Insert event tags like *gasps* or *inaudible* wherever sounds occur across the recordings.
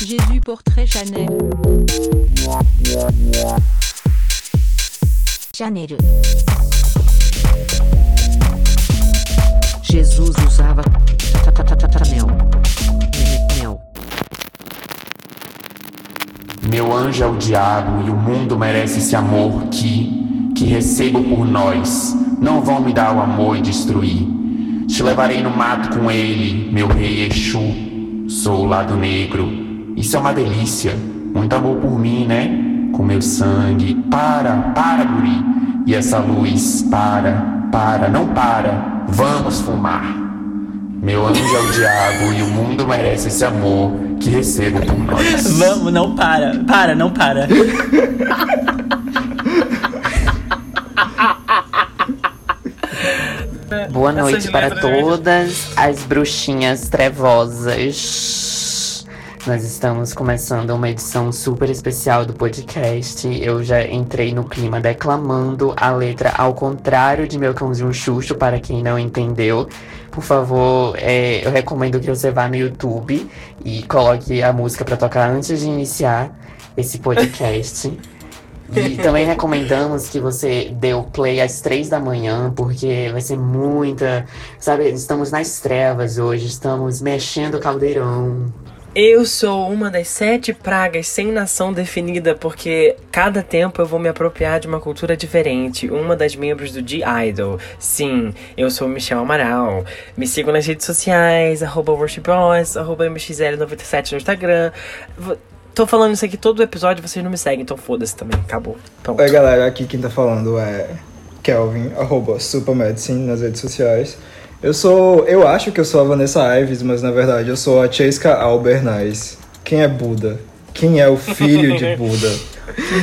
Jésus portrait Chanel. Janeiro. Jesus usava Chanel. Mel. Meu anjo é o diabo e o mundo merece esse amor que, que recebo por nós. Não vão me dar o amor e destruir. Te levarei no mato com ele, meu rei Exu. Sou o lado negro. Isso é uma delícia. Muito amor por mim, né? Com meu sangue. Para, para, guri. E essa luz, para, para, não para. Vamos fumar. Meu anjo é o diabo e o mundo merece esse amor que recebo por nós. Vamos, não para. Para, não para. Boa noite para letras- todas as bruxinhas trevosas. Nós estamos começando uma edição super especial do podcast. Eu já entrei no clima declamando a letra ao contrário de meu cãozinho Xuxo, para quem não entendeu. Por favor, é, eu recomendo que você vá no YouTube e coloque a música para tocar antes de iniciar esse podcast. *laughs* E também recomendamos que você dê o play às três da manhã, porque vai ser muita. Sabe, estamos nas trevas hoje, estamos mexendo o caldeirão. Eu sou uma das sete pragas sem nação definida, porque cada tempo eu vou me apropriar de uma cultura diferente. Uma das membros do G-Idol. Sim, eu sou Michel Amaral. Me sigam nas redes sociais, arroba worshipboss, arroba mxl97 no Instagram. Tô falando isso aqui todo episódio, vocês não me seguem, então foda-se também. Acabou. Pronto. Oi galera, aqui quem tá falando é Kelvin, arroba Supermedicine nas redes sociais. Eu sou. Eu acho que eu sou a Vanessa Ives, mas na verdade eu sou a Chesca Albernaz. Quem é Buda? Quem é o filho de *laughs* Buda?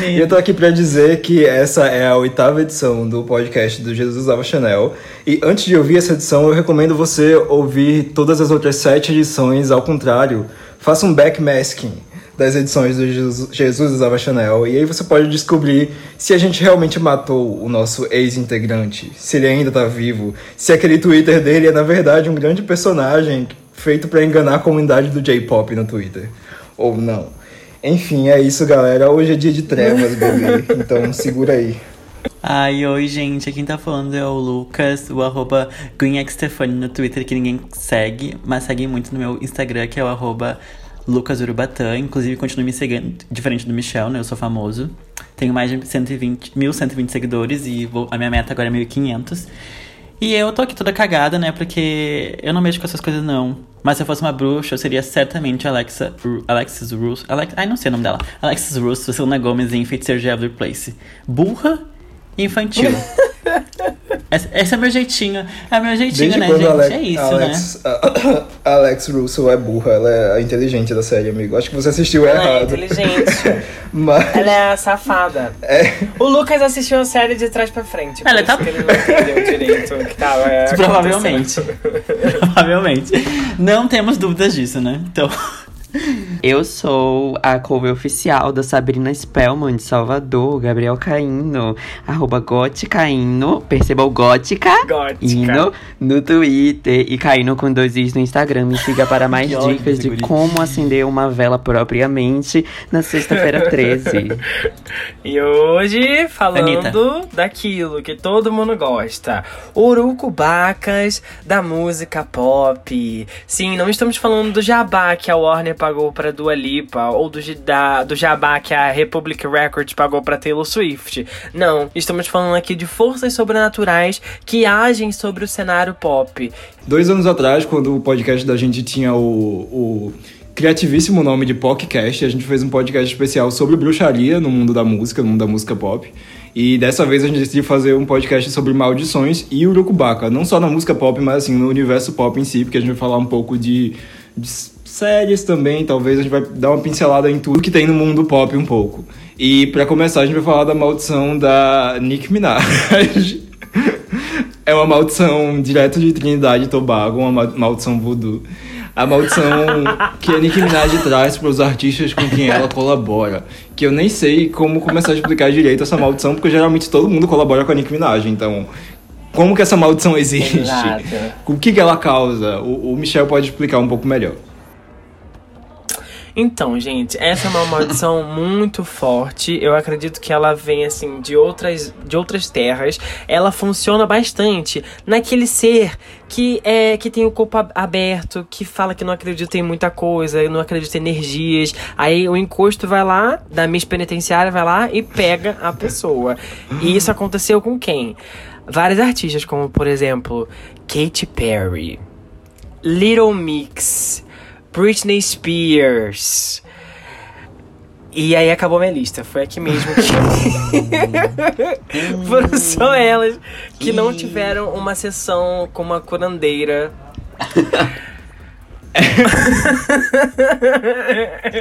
E eu tô aqui pra dizer que essa é a oitava edição do podcast do Jesus Usava Chanel. E antes de ouvir essa edição, eu recomendo você ouvir todas as outras sete edições ao contrário. Faça um backmasking das edições do Jesus, Jesus Usava Chanel. E aí você pode descobrir se a gente realmente matou o nosso ex-integrante, se ele ainda tá vivo, se aquele Twitter dele é na verdade um grande personagem feito pra enganar a comunidade do J-pop no Twitter. Ou não. Enfim, é isso, galera. Hoje é dia de trevas, bebê. *laughs* Então segura aí. Ai, oi, gente. Quem tá falando é o Lucas, o arroba GreenXTefani no Twitter, que ninguém segue, mas segue muito no meu Instagram, que é o arroba Lucas Urubatã. Inclusive, continue me seguindo, diferente do Michel, né? Eu sou famoso. Tenho mais de 120, 1.120 seguidores e vou- a minha meta agora é 1.500. E eu tô aqui toda cagada, né? Porque eu não mexo com essas coisas, não. Mas se eu fosse uma bruxa, eu seria certamente Alexa, Ru- Alexis Russo. Alex, ai, não sei o nome dela. Alexis Russo, Selena Gomez em Feiticeiro de Every Place. Burra e infantil. *laughs* esse, é meu jeitinho. É meu jeitinho, Desde né, gente? Alex, é isso, Alex, a- *coughs* Alex Russell é burra, ela é a inteligente da série, amigo. Acho que você assistiu Ela é errado. inteligente. *laughs* Mas Ela é a safada. é, O Lucas assistiu a série de trás pra frente. Ela tá- ele não entendeu direito o que tava é, *laughs* Provavelmente. Provavelmente. Não temos dúvidas disso, né? Então. *laughs* Eu sou a cover oficial da Sabrina Spellman de Salvador, Gabriel Caíno, arroba goticaíno, perceba o gótica. Ino no Twitter e Caíno com dois is no Instagram. Me siga para mais *laughs* dicas de como acender uma vela propriamente na sexta-feira *laughs* 13. E hoje, falando Anitta. daquilo que todo mundo gosta. Urucubacas da música pop. Sim, não estamos falando do jabá que a Warner pagou pra Dua Lipa, ou do, da, do jabá que a Republic Records pagou pra Taylor Swift. Não, estamos falando aqui de forças sobrenaturais que agem sobre o cenário pop. dois anos atrás, quando o podcast da gente tinha o, o criativíssimo nome de podcast, a gente fez um podcast especial sobre bruxaria no mundo da música, no mundo da música pop. E dessa vez a gente decidiu fazer um podcast sobre maldições e urucubaca, não só na música pop, mas assim no universo pop em si, porque a gente vai falar um pouco de, de séries também, talvez a gente vai dar uma pincelada em tudo que tem no mundo pop um pouco. E pra começar a gente vai falar da maldição da Nick Minaj. *laughs* É uma maldição direto de Trinidade e Tobago, uma ma- maldição voodoo. A maldição que a Nicki Minaj traz para os artistas com quem ela colabora. Que eu nem sei como começar a explicar direito essa maldição, porque geralmente todo mundo colabora com a Nicki Minaj. Então, como que essa maldição existe? Exato. O que, que ela causa? O, o Michel pode explicar um pouco melhor. Então, gente, essa é uma maldição *laughs* muito forte. Eu acredito que ela vem assim de outras de outras terras. Ela funciona bastante naquele ser que é que tem o corpo ab- aberto, que fala que não acredita em muita coisa, não acredita em energias. Aí o encosto vai lá, da Miss Penitenciária vai lá e pega a pessoa. E isso aconteceu com quem? Vários artistas, como por exemplo, Katy Perry, Little Mix, Britney Spears. E aí acabou minha lista. Foi aqui mesmo que. *laughs* Foram só elas que não tiveram uma sessão com uma curandeira. *laughs*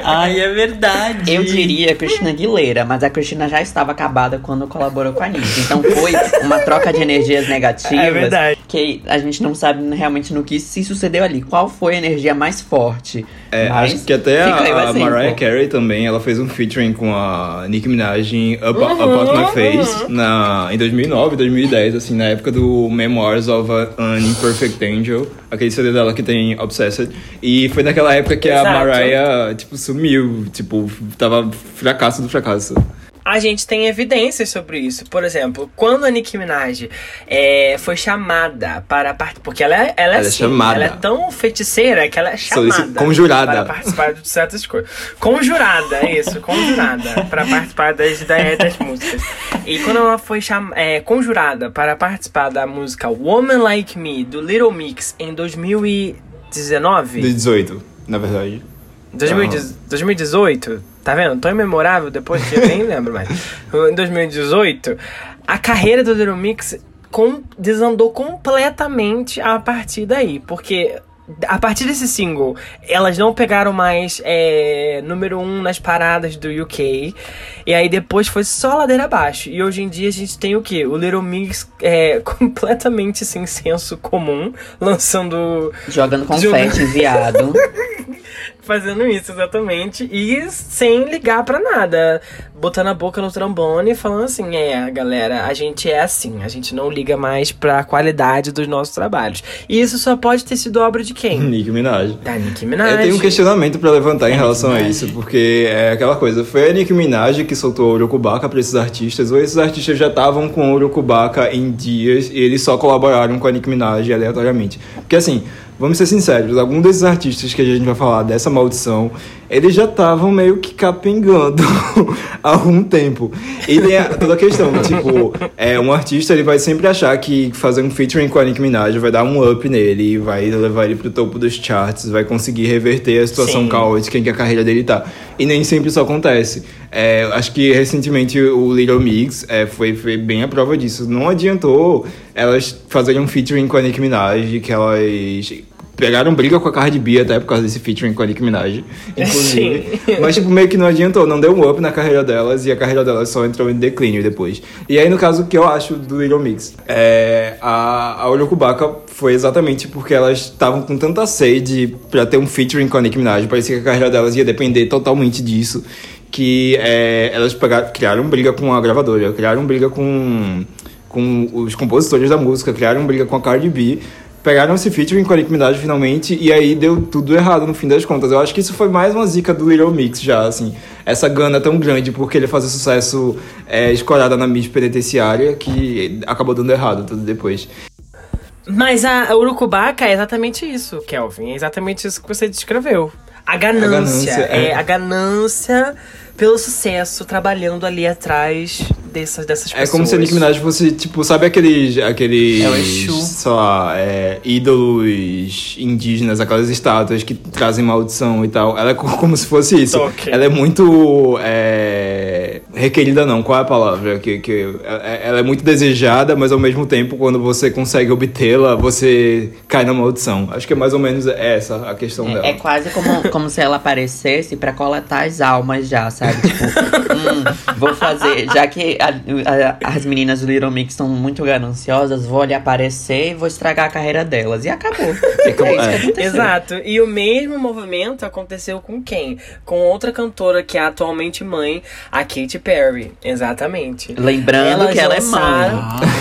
Ai, é verdade. Eu diria Cristina Aguilera, mas a Cristina já estava acabada quando colaborou com a Anitta. Então foi uma troca de energias negativas. É verdade. Que a gente não sabe realmente no que se sucedeu ali. Qual foi a energia mais forte? É, Mas acho que até a, a. Mariah Carey também, ela fez um featuring com a Nicki Minaj em Up, Uhum, My Face na, em 2009, 2010, assim, na época do Memoirs of an Imperfect Angel, aquele CD dela que tem Obsessed. E foi naquela época que Exato. a Mariah, tipo, sumiu, tipo, tava fracasso do fracasso. A gente tem evidências sobre isso. Por exemplo, quando a Nicki Minaj é, foi chamada para participar. Porque ela é, ela é, Ela é assim, chamada. ela é tão feiticeira que ela é chamada. conjurada. Para participar de certas coisas. Conjurada, é isso, conjurada. para participar das, das, músicas. E quando ela foi cham, é, conjurada para participar da música Woman Like Me, do Little Mix, em 2019. De 18, na verdade. 2010 2018, tá vendo? Tão imemorável depois que eu nem *laughs* lembro mais. Em 2018, a carreira do Little Mix com- desandou completamente a partir daí. Porque a partir desse single, elas não pegaram mais é, número um nas paradas do UK. E aí depois foi só ladeira abaixo. E hoje em dia a gente tem o quê? O Little Mix é, *laughs* completamente sem senso comum, lançando Jogando confete enviado. Fazendo isso, exatamente. E sem ligar pra nada. Botando a boca no trombone e falando assim: é, galera, a gente é assim. A gente não liga mais pra qualidade dos nossos trabalhos. E isso só pode ter sido obra de quem? *laughs* Nicki Minaj. Da Nicki Minaj. Eu tenho um questionamento pra levantar em relação a isso, porque é aquela coisa, foi a Nicki Minaj que soltou o Urucubaca pra esses artistas, ou esses artistas já estavam com o Urucubaca em dias e eles só colaboraram com a Nicki Minaj aleatoriamente. Porque assim, vamos ser sinceros, algum desses artistas que a gente vai falar dessa maldição, eles já estavam meio que capengando *laughs* há algum tempo. E tem a- *laughs* toda a questão, tipo, é, um artista ele vai sempre achar que fazer um featuring com a Nicki Minaj vai dar um up nele, vai levar ele pro topo dos charts, vai conseguir reverter a situação Sim. caótica em que a carreira dele tá. E nem sempre isso acontece. É, acho que recentemente o Little Mix é, foi, foi bem a prova disso. Não adiantou elas fazerem um featuring com a Nicki Minaj, que elas pegaram briga com a Cardi B até por causa desse featuring com a Nicki Minaj, inclusive. *laughs* Sim. Mas, tipo, meio que não adiantou, não deu um up na carreira delas e a carreira delas só entrou em declínio depois. E aí, no caso, o que eu acho do Little Mix? É, a, a Urucubaca foi exatamente porque elas estavam com tanta sede pra ter um featuring com a Nicki Minaj, parecia que a carreira delas ia depender totalmente disso, que é, elas pegaram, criaram briga com a gravadora, criaram briga com, com os compositores da música, criaram briga com a Cardi B, pegaram esse featuring com a Nicki Minaj finalmente e aí deu tudo errado no fim das contas. Eu acho que isso foi mais uma zica do Little Mix já, assim. Essa gana tão grande porque ele fazer sucesso é, escorada na mídia penitenciária que acabou dando errado tudo depois. Mas a a Urucubaca é exatamente isso, Kelvin. É exatamente isso que você descreveu. A ganância. ganância, é. é. a ganância pelo sucesso, trabalhando ali atrás dessas, dessas É pessoas. como se a Nicki Minaj fosse, tipo, sabe aqueles, aqueles É o Exu. sei lá, é, ídolos indígenas, aquelas estátuas que trazem maldição e tal. Ela é co- como se fosse isso. Ela é muito é, requerida não, qual é a palavra? Que, que, é- ela é muito desejada, mas ao mesmo tempo, quando você consegue obtê-la, você cai na maldição. Acho que é mais ou menos essa a questão dela. É, é quase como, como se ela aparecesse pra coletar as almas já, sabe? Tipo, hum, vou fazer. Já que a- a- as meninas do Little Mix são muito gananciosas, vou lhe aparecer e vou estragar a carreira delas. E acabou. É, como- isso que é. aconteceu. Exato. E o mesmo movimento aconteceu com quem? Com outra cantora que é atualmente mãe, a Katy Perry. Exatamente. Lembrando Elas que ela é mãe.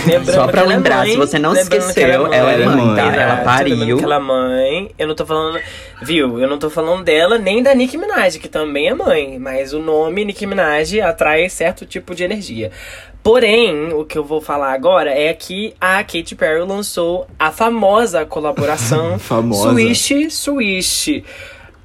Lembrando Só pra ela é lembrar, mãe, se você não que esqueceu, ela é mãe, tá? Ela Exato, pariu. lembrando que ela é mãe. Eu não tô falando. Viu? Eu não tô falando dela nem da Nicki Minaj, que também é mãe. Mas o nome Nicki Minaj atrai certo tipo de energia. Porém, o que eu vou falar agora é que a Katy Perry lançou a famosa colaboração *laughs* Famosa. Swish Swish.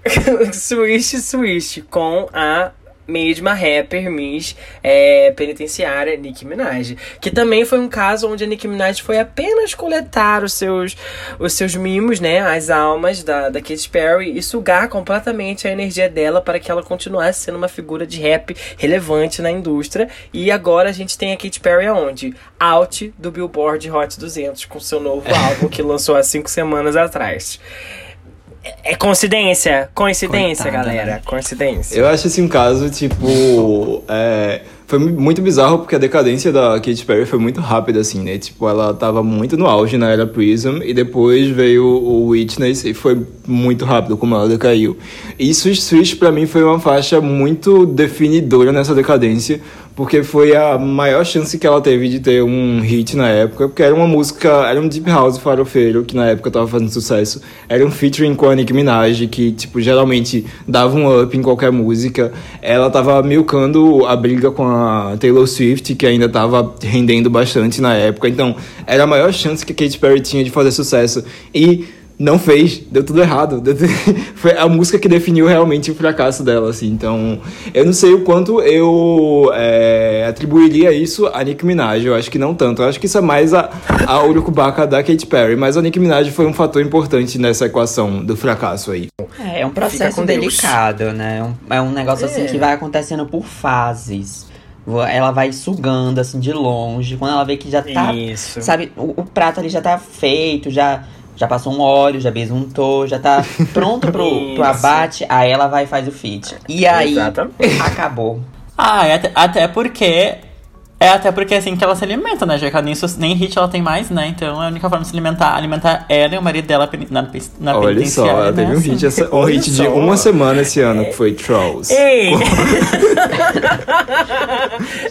*laughs* Swish Swish com a mesma rapper Miss é, penitenciária Nicki Minaj. Que também foi um caso onde a Nicki Minaj foi apenas coletar os seus, os seus mimos, né? As almas da, da Katy Perry e sugar completamente a energia dela para que ela continuasse sendo uma figura de rap relevante na indústria. E agora a gente tem a Katy Perry aonde? Out do Billboard Hot 200 com seu novo álbum que lançou há cinco semanas atrás. É- coincidência? Coincidência, Coitada, galera. né? Coincidência. Eu acho esse um caso, tipo. é, foi mu- muito bizarro porque a decadência da Katy Perry foi muito rápida, assim, né? Tipo, ela tava muito no auge na era Prism e depois veio o Witness e foi muito rápido como ela decaiu. E Swish Swish pra mim foi uma faixa muito definidora nessa decadência, porque foi a maior chance que ela teve de ter um hit na época, porque era uma música, era um deep house farofeiro que na época tava fazendo sucesso. Era um featuring com a Nicki Minaj, que tipo geralmente dava um up em qualquer música. Ela tava milcando a briga com a Taylor Swift, que ainda tava rendendo bastante na época. Então, era a maior chance que a Katy Perry tinha de fazer sucesso. E não fez, deu tudo errado. Deu tudo- *laughs* Foi a música que definiu realmente o fracasso dela, assim. Então, eu não sei o quanto eu é, atribuiria isso a Nicki Minaj. Eu acho que não tanto. Eu acho que isso é mais a, a urucubaca da Katy Perry. Mas a Nicki Minaj foi um fator importante nessa equação do fracasso aí. É, é um processo Deus. delicado, né? É um, é um negócio assim É. que vai acontecendo por fases. Ela vai sugando assim de longe. Quando ela vê que já tá. Isso. Sabe, o, o prato ali já tá feito, já, já passou um óleo, já besuntou, já tá *laughs* pronto pro, pro abate. Aí ela vai e faz o feat. E aí, Exatamente. acabou. Ah, é até, até porque. É até porque é assim que ela se alimenta, né? Já que ela nem, nem hit ela tem mais, né? Então é a única forma de se alimentar, alimentar ela e o marido dela na, na Olha só, penitenciária, ela né? teve um Assim. hit, essa, um Olha hit de só. uma semana esse ano, que foi Trolls. Ei! *laughs*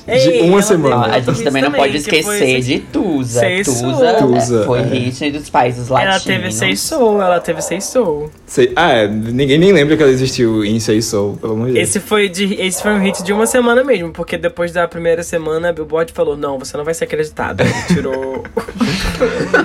De uma semana. a gente também não pode esquecer de Tusa. Tusa, Tusa, foi é. hit dos países latinos. Ela teve seis soul, ela teve seis soul. Sei- ah, é, ninguém nem lembra que ela existiu em Say Soul, pelo amor de Deus. Esse foi, de, esse foi um hit de uma semana mesmo, porque depois da primeira semana Billboard falou: Não, você não vai ser acreditado. Aí tirou.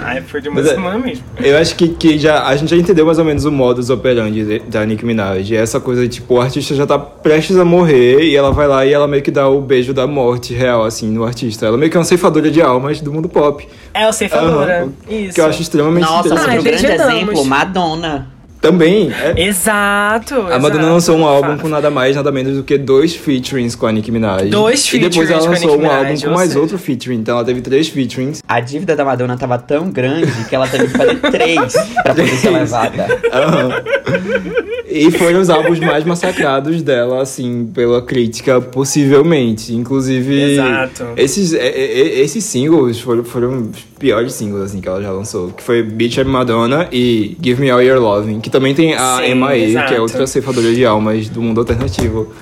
Aí *laughs* foi de uma Mas é- semana mesmo. Eu acho que, que já, a gente já entendeu mais ou menos o modus operandi de- da Nicki Minaj. É essa coisa de, tipo, o artista já tá prestes a morrer e ela vai lá e ela meio que dá o beijo da morte real, assim, no artista. Ela meio que é uma ceifadora de almas do mundo pop. É o ceifadora. Aham. Isso. Que eu acho extremamente Nossa, interessante. Ah, outro grande exemplo, Madonna. Também, é, Exato. A Madonna exato. lançou um álbum com nada mais, nada menos do que dois featurings com a Nicki Minaj. Dois E depois featurings ela lançou um álbum com mais seja- outro featuring. Então ela teve três featurings. A dívida da Madonna tava tão grande que ela teve que fazer três pra *laughs* poder ser levada. Aham. E foram os álbuns mais massacrados dela, assim, pela crítica, possivelmente. Inclusive, Exato. esses, é, é, é, esses singles foram, foram os piores singles, assim, que ela já lançou. Que foi Bitch I'm Madonna e Give Me All Your Loving. Que também tem a Sim, Emma A, que é outra ceifadora de almas do mundo alternativo.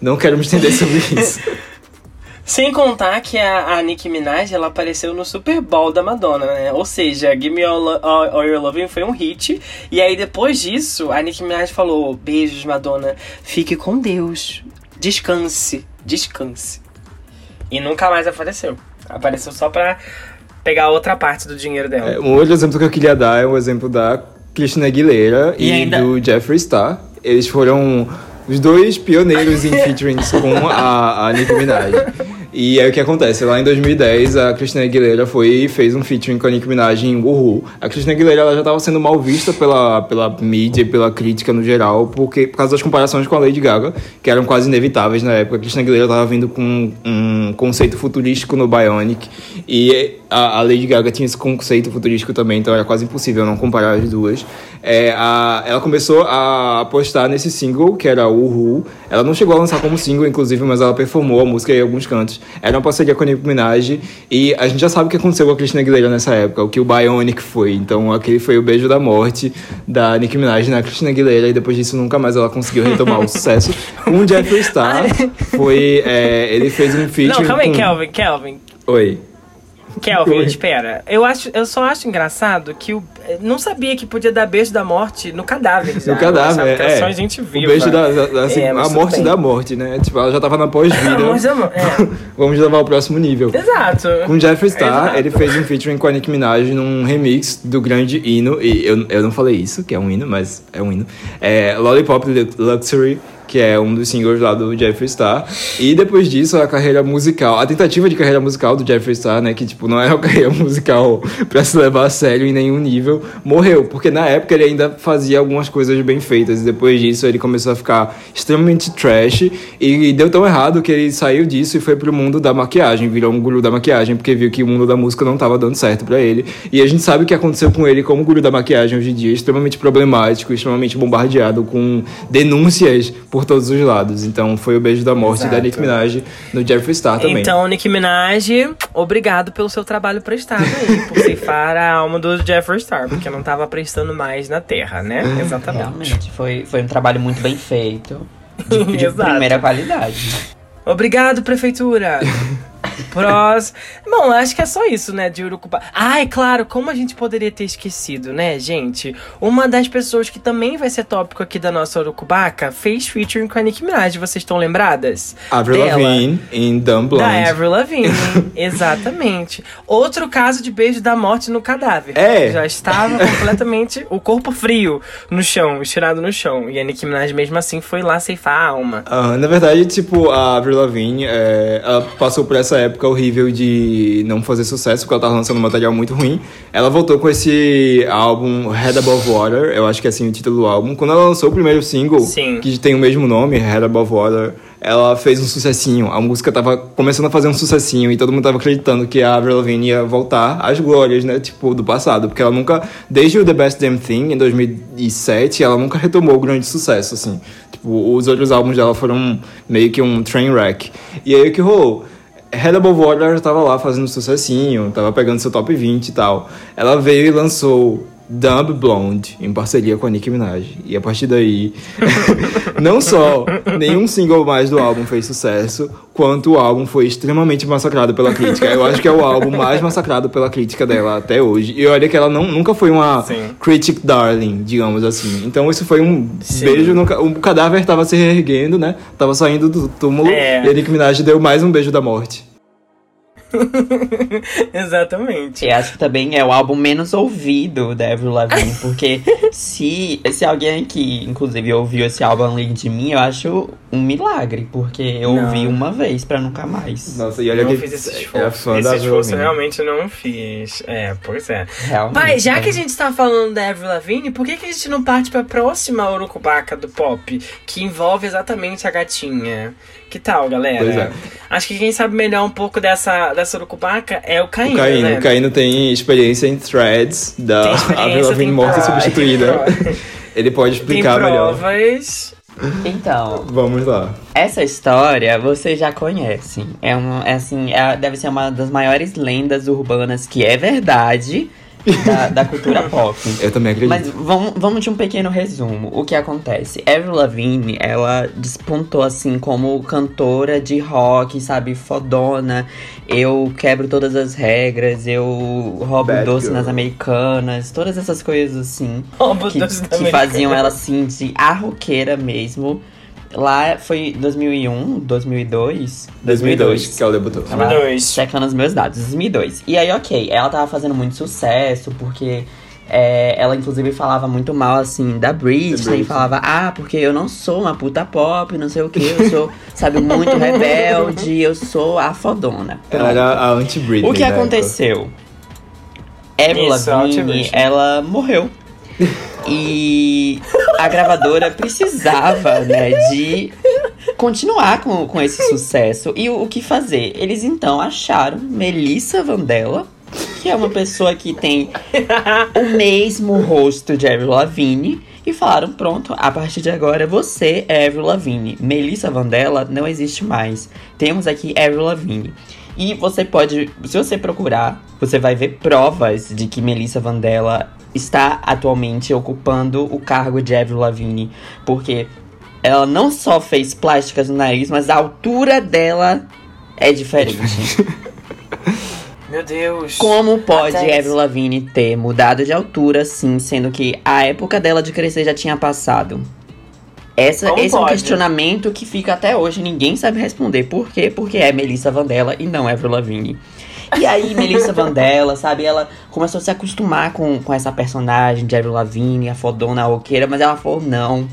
Não quero me estender sobre isso. *laughs* Sem contar que a, a Nicki Minaj ela apareceu no Super Bowl da Madonna, né? Ou seja, Give Me All, All, All Your Loving foi um hit. E aí depois disso, a Nicki Minaj falou: Beijos, Madonna. Fique com Deus. Descanse. Descanse. E nunca mais apareceu. Apareceu só pra pegar outra parte do dinheiro dela. É, um outro exemplo que eu queria dar é o exemplo da Christina Aguilera e, E ainda- do Jeffree Star. Eles foram os dois pioneiros em *laughs* featurings com a, a Nicki Minaj. E aí o que acontece? Lá em 2010, a Christina Aguilera foi e fez um featuring com a Nicki Minaj em Woohoo. A Christina Aguilera ela já estava sendo mal vista pela, pela mídia e pela crítica no geral, porque, por causa das comparações com a Lady Gaga, que eram quase inevitáveis na época. A Christina Aguilera estava vindo com um conceito futurístico no Bionic, e a, a Lady Gaga tinha esse conceito futurístico também, então era quase impossível não comparar as duas. É, a, ela começou a apostar nesse single, que era o Uhu. Ela não chegou a lançar como single, inclusive, mas ela performou a música em alguns cantos. Era uma parceria com a Nicki Minaj. E a gente já sabe o que aconteceu com a Christina Aguilera nessa época, o que o Bionic foi. Então, aquele foi o beijo da morte da Nicki Minaj na Christina Aguilera. E depois disso, nunca mais ela conseguiu retomar o sucesso. Com o Jeffree Star, *laughs* foi... é, ele fez um feature Não, calma aí, com... Kelvin, Kelvin. Oi. Kelvin, espera. Eu, acho, eu só acho engraçado que o. Não sabia que podia dar beijo da morte no cadáver. já. No cadáver, que era é. só gente viva. O beijo da, da- assim, É, a morte bem. da morte, né? Tipo, ela já tava na pós-vida. *laughs* É. *laughs* Vamos levar ao próximo nível. Exato. Com Jeffree Star, Exato. ele fez um featuring com a Nicki Minaj num remix do grande hino, e eu, eu não falei isso, que é um hino, mas é um hino. É Lollipop Lu- Luxury, que é um dos singles lá do Jeffree Star. E depois disso, a carreira musical, a tentativa de carreira musical do Jeffree Star, né, que tipo, não era *laughs* uma carreira musical pra se levar a sério em nenhum nível, morreu. Porque na época ele ainda fazia algumas coisas bem feitas, e depois disso ele começou a ficar extremamente trash, e deu tão errado que ele saiu disso e foi pro mundo da maquiagem, virou um guru da maquiagem, porque viu que o mundo da música não tava dando certo pra ele. E a gente sabe o que aconteceu com ele como guru da maquiagem hoje em dia, extremamente problemático, extremamente bombardeado com denúncias por todos os lados. Então foi o beijo da morte Exato. da Nicki Minaj no Jeffree Star também. Então, Nicki Minaj, obrigado pelo seu trabalho prestado aí, por *laughs* ceifar a alma do Jeffree Star, porque não tava prestando mais na Terra, né? *laughs* Exatamente. Realmente, foi, foi um trabalho muito bem feito. De, de *laughs* primeira qualidade. Obrigado, prefeitura. Prós. Bom, acho que é só isso, né, de Urucuba. Ah, é claro, como a gente poderia ter esquecido, né, gente? Uma das pessoas que também vai ser tópico aqui da nossa Urucubaca fez featuring com a Nicki Minaj. Vocês estão lembradas? Avril. Lavigne em Dumb Da Blonde. Avril Lavigne, *laughs* exatamente. Outro caso de beijo da morte no cadáver. É. Já estava *laughs* completamente o corpo frio no chão, estirado no chão. E a Nicki Minaj mesmo assim foi lá ceifar a alma. Ah, na verdade, tipo, a Avril Lavigne, é, ela passou por essa época horrível de não fazer sucesso, porque ela tava lançando um material muito ruim. Ela voltou com esse álbum Head Above Water, eu acho que é assim o título do álbum. Quando ela lançou o primeiro single, Sim. que tem o mesmo nome, Head Above Water, ela fez um sucessinho. A música tava começando a fazer um sucessinho e todo mundo tava acreditando que a Avril Lavigne ia voltar às glórias, né, tipo, do passado. Porque ela nunca, desde o The Best Damn Thing, em 2007, ela nunca retomou o grande sucesso, assim. Tipo, os outros álbuns dela foram meio que um train wreck. E aí o que rolou? Head Above Water já tava lá fazendo sucessinho, tava pegando seu top 20 e tal. Ela veio e lançou Dumb Blonde, em parceria com a Nicki Minaj. E a partir daí, *laughs* não só nenhum single mais do álbum fez sucesso, quanto o álbum foi extremamente massacrado pela crítica. Eu acho que é o álbum mais massacrado pela crítica dela até hoje. E olha que ela não, nunca foi uma Sim. critic darling, digamos assim. Então isso foi um Sim. beijo no... O cadáver tava se reerguendo, né? Tava saindo do túmulo. É. E a Nicki Minaj deu mais um beijo da morte. *laughs* Exatamente. E acho que também é o álbum menos ouvido da Avril Lavigne, *laughs* porque se, se alguém aqui, inclusive, ouviu esse álbum além de mim, eu acho um milagre, porque eu Não. ouvi uma vez pra nunca mais. Nossa, e olha não que fiz esse era esforço. fã Esse da esforço eu realmente não fiz. É, pois é. Realmente. Mas já que a é. gente tá falando da Avril Lavigne, por que, que a gente não parte pra próxima urucubaca do pop, que envolve exatamente a gatinha? Que tal, galera? Pois é. Acho que quem sabe melhor um pouco dessa, dessa urucubaca é o Caíno, O Caíno, né? o Caíno tem experiência em threads da Tem Avril Lavigne tem morta e prova, substituída. tem. *laughs* Ele pode Tem explicar melhor. provas. Então, Vamos lá. essa história vocês já conhecem. É, um, é assim, é- deve ser uma das maiores lendas urbanas que é verdade da, da cultura pop. Eu também acredito. Mas vamos, vamos de um pequeno resumo. O que acontece? Avril Lavigne, ela despontou assim como cantora de rock, sabe, fodona. Eu quebro todas as regras, eu roubo Bad doce girl. nas americanas, todas essas coisas assim. Roubo que, doce que faziam ela assim de arroqueira mesmo. Lá foi 2001, 2002? 2002, que ela debutou. Tava 2002. checando os meus dados, 2002. E aí, ok, ela tava fazendo muito sucesso, porque é, ela inclusive falava muito mal, assim, da Britney. Falava, ah, porque eu não sou uma puta pop, não sei o que, eu sou, sabe, muito rebelde, eu sou a fodona. Ela era a anti-Britney. O que da época. aconteceu? Avril Lavigne, ela morreu. E a gravadora precisava, né, de continuar com, com esse sucesso. E o, o que fazer? Eles então acharam Melissa Vandella, que é uma pessoa que tem o mesmo rosto de Avril Lavigne. E falaram, pronto, a partir de agora você é Avril Lavigne. Melissa Vandella não existe mais. Temos aqui Avril Lavigne. E você pode, se você procurar, você vai ver provas de que Melissa Vandella está atualmente ocupando o cargo de Avril Lavigne. Porque ela não só fez plásticas no nariz, mas a altura dela é diferente. *laughs* Meu Deus. Como pode Até Avril Lavigne ter mudado de altura, sim, sendo que a época dela de crescer já tinha passado? Essa, Como esse é um pode? questionamento que fica até hoje, ninguém sabe responder. Por quê? Porque é Melissa Vandella e não Avril Lavigne. E aí, Melissa Vandella, sabe, ela começou a se acostumar com, com essa personagem de Avril Lavigne, a fodona, a roqueira, mas ela falou, não,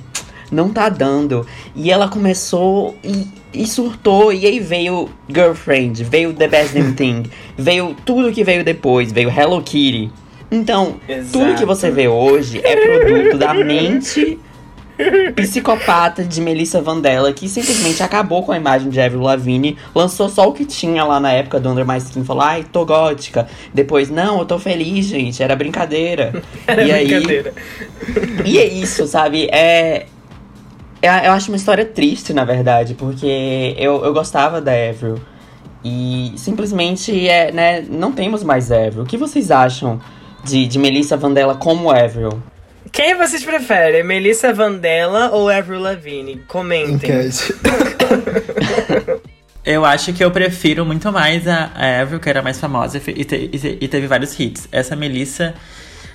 não tá dando. E ela começou e, e surtou, e aí veio Girlfriend, veio The Best Damn *laughs* Thing, veio tudo que veio depois, veio Hello Kitty. Então, tudo que Exato. você vê hoje é produto da mente psicopata de Melissa Vandella, que simplesmente acabou com a imagem de Avril Lavigne, lançou só o que tinha lá na época do Under My Skin, falou, ai, tô gótica. Depois, não, eu tô feliz, gente, era brincadeira. *laughs* Era e aí, brincadeira. *laughs* e é isso, sabe? É. Eu, eu acho uma história triste, na verdade, porque eu, eu gostava da Avril. E simplesmente, é, né, não temos mais Avril. O que vocês acham de, de Melissa Vandella como Avril? Quem vocês preferem? Melissa Vandella ou Avril Lavigne? Comentem. Enquete. *laughs* Eu acho que eu prefiro muito mais a, a Avril, que era mais famosa e, te- e te- e teve vários hits. Essa Melissa,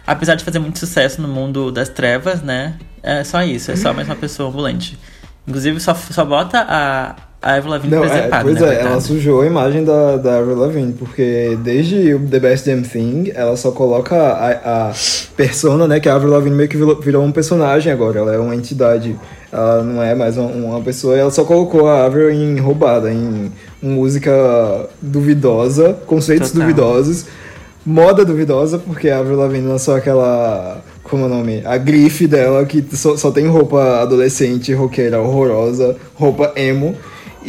apesar de fazer muito sucesso no mundo das trevas, né? É só isso, é só mais uma pessoa ambulante. Inclusive, só, só bota a, a Avril Lavigne Não, é, preservada, pois né? é, ela sujou a imagem da, da Avril Lavigne, porque desde o The Best Damn Thing, ela só coloca a, a persona, né, que a Avril Lavigne meio que virou, virou um personagem agora, ela é uma entidade, ela não é mais uma, uma pessoa, ela só colocou a Avril em roubada, em música duvidosa, conceitos Total. duvidosos, moda duvidosa, porque a Avril Lavigne lançou aquela... Como é o nome? A grife dela, que só, só tem roupa adolescente, roqueira, horrorosa, roupa emo.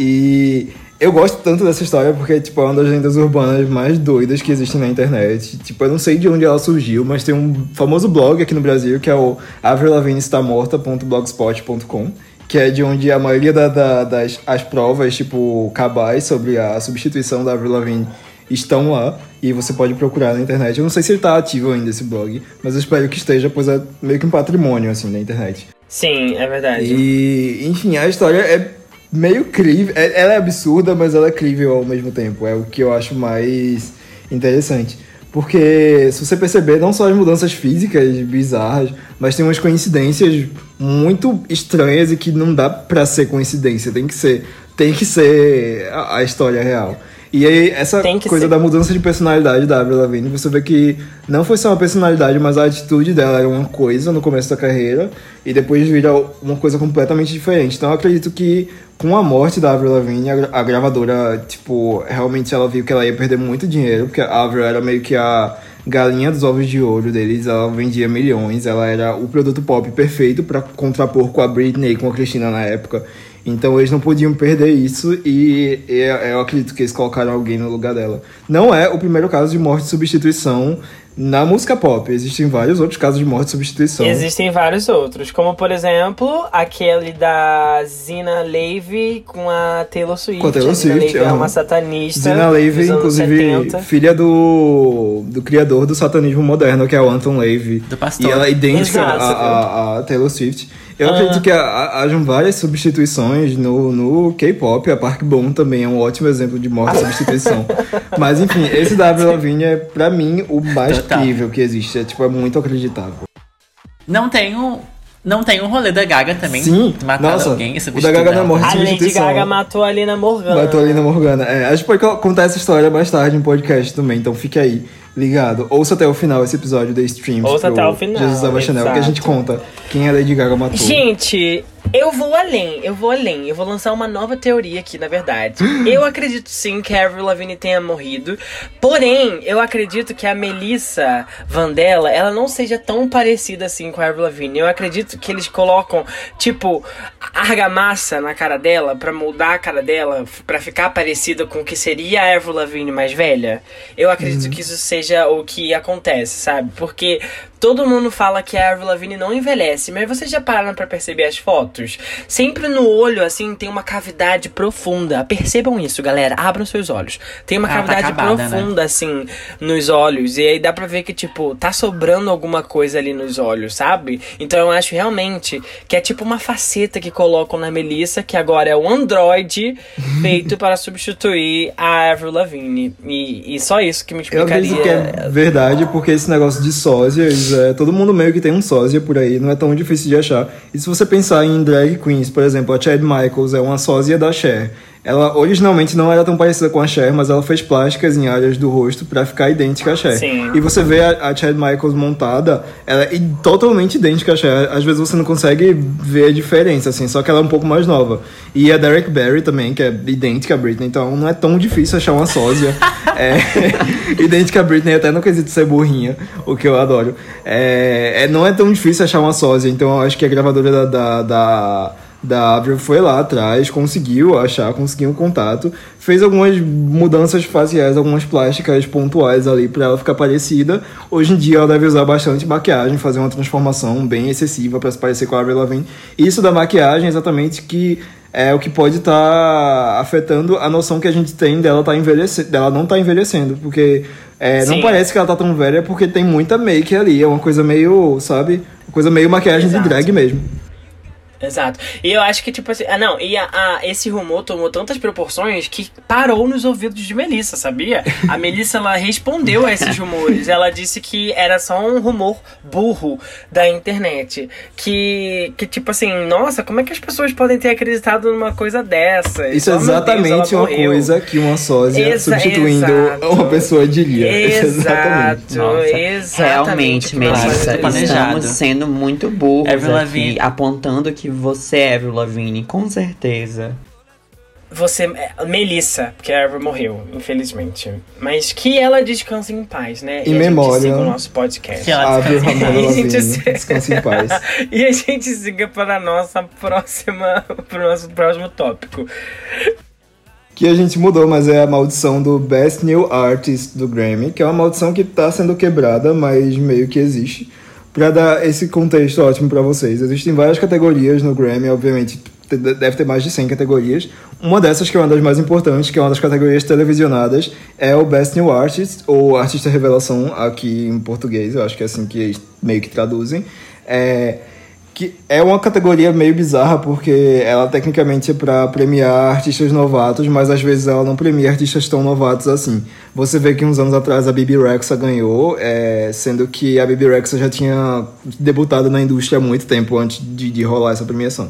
E eu gosto tanto dessa história porque, tipo, é uma das lendas urbanas mais doidas que existem na internet. Tipo, eu não sei de onde ela surgiu, mas tem um famoso blog aqui no Brasil que é o avrilavineestamorta.blogspot.com que é de onde a maioria da- da- das as provas, tipo, cabais sobre a substituição da Avril Lavigne estão lá e você pode procurar na internet. Eu não sei se ele tá ativo ainda esse blog, mas eu espero que esteja, pois é meio que um patrimônio, assim, da internet. Sim, é verdade. E, enfim, a história é meio crível. É- Ela é absurda, mas ela é crível ao mesmo tempo. É o que eu acho mais interessante. Porque, se você perceber, não só as mudanças físicas bizarras, mas tem umas coincidências muito estranhas e que não dá pra ser coincidência. Tem que ser, tem que ser a, a história real. E aí, essa coisa ser. da mudança de personalidade da Avril Lavigne, você vê que não foi só uma personalidade, mas a atitude dela era uma coisa no começo da carreira e depois vira uma coisa completamente diferente. Então eu acredito que com a morte da Avril Lavigne, a, gra- a gravadora, tipo, realmente ela viu que ela ia perder muito dinheiro, porque a Avril era meio que a galinha dos ovos de ouro deles, ela vendia milhões, ela era o produto pop perfeito pra contrapor com a Britney e com a Christina na época. Então eles não podiam perder isso e e eu acredito que eles colocaram alguém no lugar dela. Não é o primeiro caso de morte e substituição na música pop. Existem vários outros casos de morte e substituição. Existem vários outros, como por exemplo, aquele da Zina Levy com a Taylor Swift. Com a Taylor Zina Swift, Levy é uma satanista. Zina Levy, inclusive, 70. filha do, do criador do satanismo moderno, que é o Anton Levy. Do pastor. E ela é idêntica a Taylor Swift. Eu Ah. acredito que ha- ha- hajam várias substituições no, no K-pop. A Park Bom também é um ótimo exemplo de morte substituição. *laughs* Mas enfim, esse Avril Lavigne é, pra mim, o mais Total. incrível que existe. É, tipo, é muito acreditável. Não um. Não tem um rolê da Gaga também. Sim, Matar nossa, alguém e o da Gaga não morre. A Lady. Gaga matou a Lina Morgana. Matou a Lina Morgana. É, a gente pode contar essa história mais tarde em podcast também, então fique aí, ligado. Ouça até o final esse episódio da Streams. Ouça pro até o final, Jesus da Chanel, que a gente conta quem a Lady Gaga matou. Gente, eu vou além, eu vou além. Eu vou lançar uma nova teoria aqui, na verdade. *gasps* Eu acredito sim que a Avril Lavigne tenha morrido. Porém, eu acredito que a Melissa Vandella, ela não seja tão parecida assim com a Avril Lavigne. Eu acredito que eles colocam, tipo, argamassa na cara dela pra moldar a cara dela, pra ficar parecida com o que seria a Avril Lavigne mais velha. Eu acredito que isso seja seja o que acontece, sabe? Porque todo mundo fala que a Avril Lavigne não envelhece, mas vocês já pararam pra perceber as fotos? Sempre no olho, assim, tem uma cavidade profunda. Percebam isso, galera. Abram seus olhos. Tem uma Ah, tá cavidade acabada, né? profunda, assim, nos olhos. E aí dá pra ver que, tipo, tá sobrando alguma coisa ali nos olhos, sabe? Então eu acho realmente que é tipo uma faceta que colocam na Melissa, que agora é um androide *laughs* feito para substituir a Avril Lavigne. E, e só isso que me Eu explicaria. acredito que é verdade, porque esse negócio de é, todo mundo meio que tem um sósia por aí, não é tão difícil de achar. E se você pensar em drag queens, por exemplo, a Chad Michaels é uma sósia da Cher. Ela originalmente não era tão parecida com a Cher, mas ela fez plásticas em áreas do rosto pra ficar idêntica à Cher. Sim. E você vê a, a Chad Michaels montada, ela é totalmente idêntica à Cher. Às vezes você não consegue ver a diferença, assim, só que ela é um pouco mais nova. E a Derek Barry também, que é idêntica a Britney, então não é tão difícil achar uma sósia. *laughs* é, *laughs* idêntica a Britney, até no quesito ser burrinha, o que eu adoro. É, é, não é tão difícil achar uma sósia, então eu acho que a gravadora da, da, da da Avril foi lá atrás, conseguiu achar, conseguiu um contato, fez algumas mudanças faciais, algumas plásticas pontuais ali pra ela ficar parecida. Hoje em dia ela deve usar bastante maquiagem, fazer uma transformação bem excessiva pra se parecer com a Avril Lavigne. Isso da maquiagem é exatamente que é o que pode estar afetando a noção que a gente tem dela tá envelhecendo, dela não tá envelhecendo, porque é, não parece que ela tá tão velha porque tem muita make ali, é uma coisa meio, sabe, uma coisa meio maquiagem Exato. de drag mesmo. Exato. E eu acho que, tipo assim. Ah, não. E a, a- esse rumor tomou tantas proporções que parou nos ouvidos de Melissa, sabia? A *laughs* Melissa, ela respondeu a esses rumores. Ela disse que era só um rumor burro da internet. Que, que tipo assim, nossa, como é que as pessoas podem ter acreditado numa coisa dessa? Isso é Deus, exatamente ela uma morreu. coisa que uma sósia Exa- substituindo exato. uma pessoa diria. Isso é exatamente. Exato, Nossa, exatamente. Melissa, estamos sendo muito burros aqui, apontando que você é Avril Lavigne, com certeza. Você. é, Melissa, porque a Ever morreu, infelizmente. Mas que ela descanse em paz, né? Em e memória. o nosso podcast. Que ela Avril *laughs* descanse em paz. Lavigne, *laughs* descanse em paz. e a gente siga para a nossa próxima. Para o nosso próximo tópico. Que a gente mudou, mas é a maldição do Best New Artist do Grammy, que é uma maldição que tá sendo quebrada, mas meio que existe. Pra dar esse contexto ótimo pra vocês. Existem várias categorias no Grammy, obviamente te- deve ter mais de 100 categorias. Uma dessas, que é uma das mais importantes, que é uma das categorias televisionadas, é o Best New Artist, ou Artista Revelação, aqui em português, eu acho que é assim que eles meio que traduzem. É, que é uma categoria meio bizarra porque ela tecnicamente é para premiar artistas novatos, mas às vezes ela não premia artistas tão novatos assim. Você vê que uns anos atrás a Bibi Rexa ganhou, é, sendo que a Bibi Rexa já tinha debutado na indústria há muito tempo antes de, de rolar essa premiação.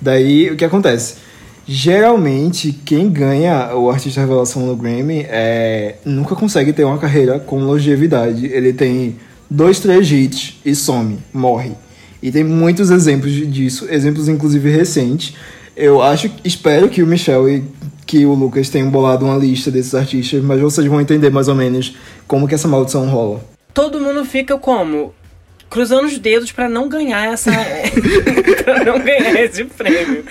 Daí o que acontece? Geralmente, quem ganha o artista revelação no Grammy é, nunca consegue ter uma carreira com longevidade. Ele tem dois, três hits e some, morre. E tem muitos exemplos disso, exemplos inclusive recentes. Eu acho, espero que o Michel e que o Lucas tenham bolado uma lista desses artistas, mas vocês vão entender mais ou menos como que essa maldição rola. Todo mundo fica como? Cruzando os dedos pra não ganhar essa. *laughs* *laughs* pra não ganhar esse prêmio.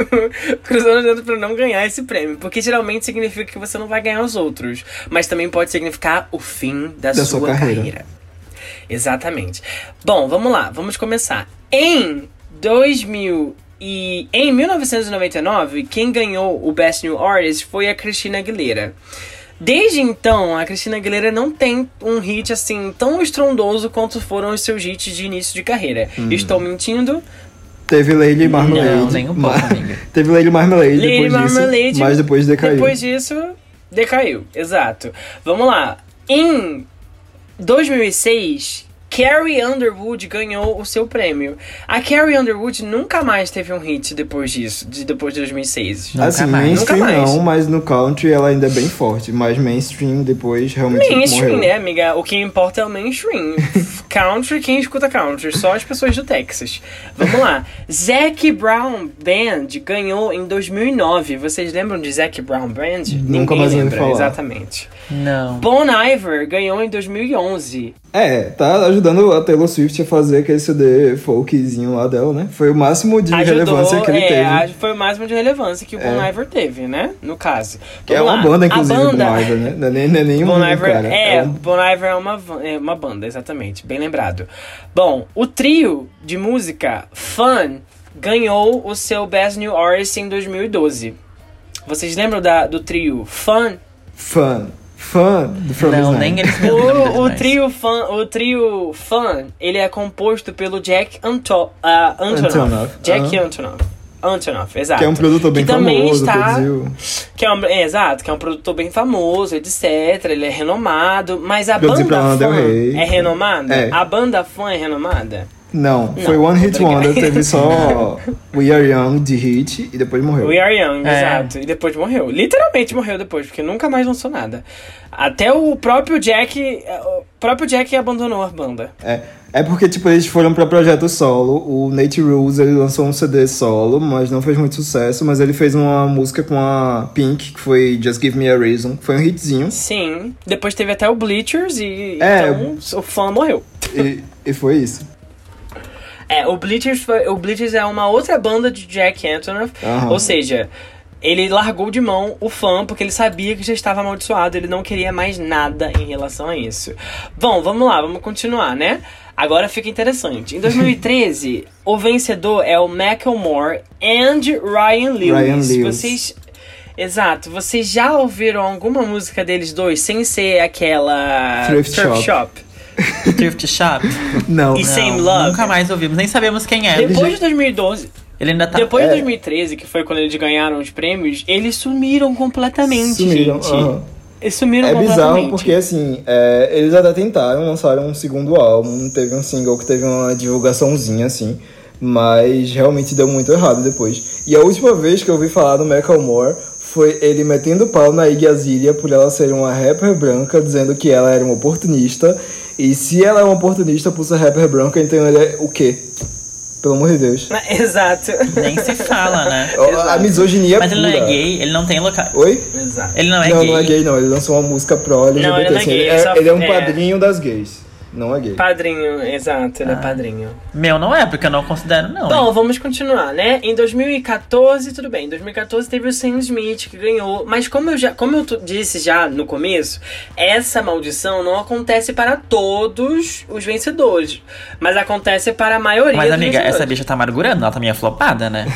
*laughs* Cruzando os dedos pra não ganhar esse prêmio. Porque geralmente significa que você não vai ganhar os outros. Mas também pode significar o fim da, Da sua, sua carreira. carreira. Exatamente. Bom, vamos lá, vamos começar. Em 2000 e em 1999, quem ganhou o Best New Artist foi a Christina Aguilera. Desde então, a Christina Aguilera não tem um hit assim tão estrondoso quanto foram os seus hits de início de carreira. Hum. Estou mentindo? Teve Lady Marmalade. Não, nem um pouco, amiga. *laughs* Teve Lady Marmalade Lady depois Marmalade, disso, mas depois decaiu. Depois disso, decaiu. Exato. Vamos lá. Em 2006, Carrie Underwood ganhou o seu prêmio. A Carrie Underwood nunca mais teve um hit depois disso, de, depois de 2006. Nunca assim, mais. mainstream Nunca mais. não, mas no country ela ainda é bem forte. Mas mainstream depois realmente Mainstream, morreu. né, amiga? O que importa é o mainstream. *laughs* country, quem escuta country? Só as pessoas do Texas. Vamos lá. Zac Brown Band ganhou em 2009. Vocês lembram de Zac Brown Band? Ninguém mais lembra, falar. exatamente. Não. Bon Iver ganhou em 2011. É, tá ajudando a Taylor Swift a fazer aquele CD folkzinho lá dela, né? Foi o máximo de relevância que ele é, teve. Foi o máximo de relevância que o Bon É. Iver teve, né? No caso. Que é uma lá. banda, inclusive, a banda, Bon Iver, né? Não é nem, não é nem um Bon Iver, cara. é, um- Bon Iver é uma, é uma banda, exatamente, bem lembrado. Bom, o trio de música Fun ganhou o seu Best New Artist em 2012. Vocês lembram da, do trio Fun? fã. Fã do From Não, nem eles *laughs* O, o trio Fun, o trio Fun, ele é composto pelo Jack Anto, ah, Antonoff. Antonoff, Jack aham. Antonoff. Antonoff, exato. Que é um produtor bem Que também famoso, está- produziu. Que é um, é, exato, que é um produtor bem famoso, etc. Ele é renomado, mas a Produziu banda fã é renomada? É. A banda fã é renomada? Não, Não, foi One Hit. Wonder, teve só *laughs* We Are Young de hit e depois morreu. We Are Young, É. exato. E depois morreu. Literalmente morreu depois, porque nunca mais lançou nada. Até o próprio Jack. O próprio Jack abandonou a banda. É, é porque, tipo, eles foram pra projeto solo. O Nate Rules, ele lançou um CD solo, mas não fez muito sucesso. Mas ele fez uma música com a Pink, que foi Just Give Me a Reason. que Foi um hitzinho. Sim. Depois teve até o Bleachers e. É. Então o fã morreu. E, e foi isso. É, o Bleachers, foi, o Bleachers é uma outra banda de Jack Antonoff. Aham. Ou seja, ele largou de mão o fã porque ele sabia que já estava amaldiçoado. Ele não queria mais nada em relação a isso. Bom, vamos lá, vamos continuar, né? Agora fica interessante. Em 2013, o vencedor é o Macklemore and Ryan Lewis. Ryan Lewis. Vocês. Exato, vocês já ouviram alguma música deles dois sem ser aquela Thrift Shop. *laughs* Thrift Shop. Não. E Não, Same Love. Nunca mais ouvimos, nem sabemos quem é. Depois de 2012, Ele ainda tá. depois É. de 2013, que foi quando eles ganharam os prêmios, eles sumiram completamente, Sumiram. gente. aham. Eles sumiram É completamente. bizarro porque, assim, é, eles até tentaram lançar um segundo álbum. Teve um single que teve uma divulgaçãozinha, assim. Mas realmente deu muito errado depois. E a última vez que eu ouvi falar do Macklemore foi ele metendo pau na Iggy Azalea por ela ser uma rapper branca, dizendo que ela era uma oportunista. E se ela é uma oportunista por ser rapper branca, então ele é o quê? Pelo amor de Deus. *laughs* Exato. Nem se fala, né? *laughs* A misoginia Mas ele não é pura. gay, ele não tem local. Oi? Exato. Ele não é não, gay. não é gay não. Ele lançou uma música pro LGBT. Não, ele não é gay, Ele, ele só- ele é um é. padrinho das gays. Não é gay. Padrinho, exato, Ah. ele é padrinho. Meu não é, porque eu não considero, não. Bom, hein? vamos continuar, né? Em 2014, tudo bem. Em 2014 teve o Sam Smith que ganhou. Mas como eu já, como eu disse já no começo, essa maldição não acontece para todos os vencedores. Mas acontece para a maioria Mas, dos amiga, vencedores. essa bicha tá amargurando, ela tá meio flopada, né?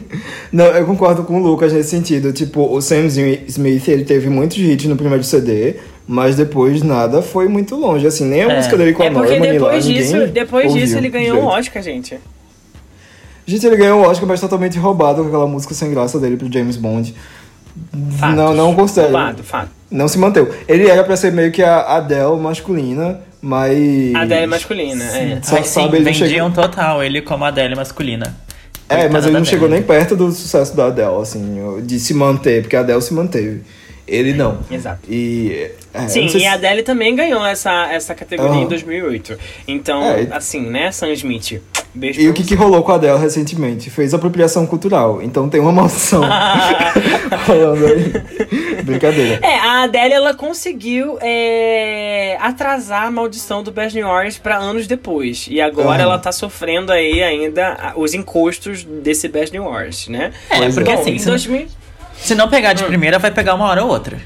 *laughs* Não, eu concordo com o Lucas nesse sentido. Tipo, o Sam Smith, ele teve muitos hits no primeiro CD, mas depois nada foi muito longe. Assim, nem a É. música dele com a É porque Normani lá, depois ninguém disso, depois ouviu disso ele ganhou o direito. Oscar, gente. Gente, ele ganhou o Oscar, mas totalmente roubado com aquela música sem graça dele pro James Bond. Fatos. Não, não considero. Roubado, fato. Não se manteve. Ele era pra ser meio que a Adele masculina, mas... A Adele masculina, é. Só Ai, sim, sabe, ele vendiam chegou... total ele como a Adele masculina. É, mas ele não da chegou Adele. nem perto do sucesso da Adele, assim, de se manter, porque a Adele se manteve. Ele não. Exato. E... é, Sim, e a Adele também ganhou essa, essa categoria Aham. em 2008. Então, É. assim, né, Sam Smith? Beijo E pra o que, você. que rolou com a Adele recentemente? Fez apropriação cultural. Então tem uma maldição *laughs* rolando aí. Brincadeira. É, a Adele, ela conseguiu é, atrasar a maldição do Best New Artist pra anos depois. E agora Aham. ela tá sofrendo aí ainda os encostos desse Best New Artist, né? É, Pois porque é. Assim, em se, 2000, se não pegar de primeira, vai pegar uma hora ou outra.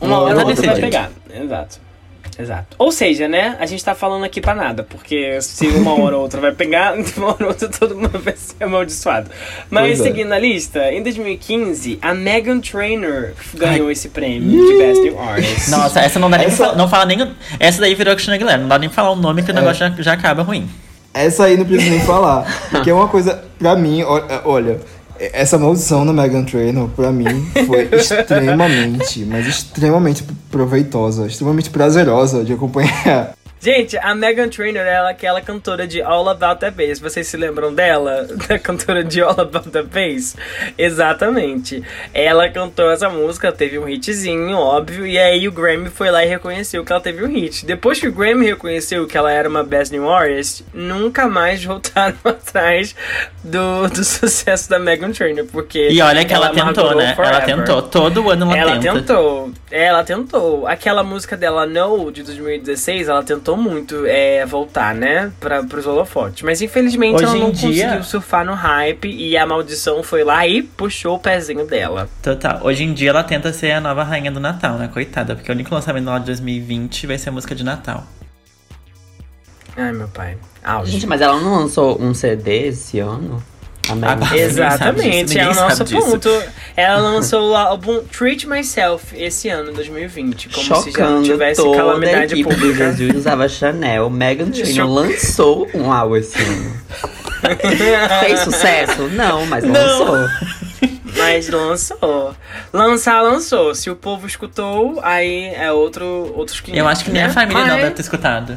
uma hora Não, ou outra vai pegar. Exato. Exato. Ou seja, né? A gente tá falando aqui pra nada, porque se uma hora ou outra vai pegar, *laughs* uma hora ou outra todo mundo vai ser amaldiçoado. Mas Pois é. seguindo a lista, em 2015, a Megan Trainor ganhou esse prêmio de Best New Artist. Nossa, essa não dá nem Essa- pra não fala nem. Essa daí virou Cristina Aguilera, não dá nem pra falar o nome que o negócio já, já acaba ruim. Essa aí não preciso nem falar. Porque é uma coisa, pra mim, ó- olha, essa maldição da Megan Trainor, pra mim, foi *laughs* extremamente, mas extremamente proveitosa, extremamente prazerosa de acompanhar. Gente, a Megan Trainor é ela, aquela cantora de All About the Bass. Vocês se lembram dela? *laughs* Da cantora de All About the Bass? Exatamente. Ela cantou essa música, teve um hitzinho, óbvio, e aí o Grammy foi lá e reconheceu que ela teve um hit. Depois que o Grammy reconheceu que ela era uma Best New Artist, nunca mais *laughs* voltaram atrás do, do sucesso da Megan Trainor, porque... E olha que ela, tentou, amargurou né? Ela forever. tentou. Todo ano ela, Ela tenta. tentou, ela tentou. Aquela música dela No, de 2016, ela tentou tentou muito é, voltar, né, para os holofotes. Mas infelizmente Hoje ela não em dia- conseguiu surfar no hype e a maldição foi lá e puxou o pezinho dela. Total. Hoje em dia ela tenta ser a nova rainha do Natal, né? Coitada, porque o único lançamento dela de 2020 vai ser a música de Natal. Ai, meu pai. Auge. Gente, mas ela não lançou um CD esse ano? A sabe Exatamente, é o nosso disso. ponto. Ela lançou o álbum Treat Myself esse ano, 2020. Como se já não Chocando tivesse toda a calamidade equipe do pública. Jesus usava Chanel. Megan Trainor lançou um álbum esse ano. *laughs* Fez sucesso? Não, mas Não. lançou. Mas lançou. Lançar, lançou. Se o povo escutou, aí é outro, outros 500, Eu acho que nem a né? família não deve ter escutado.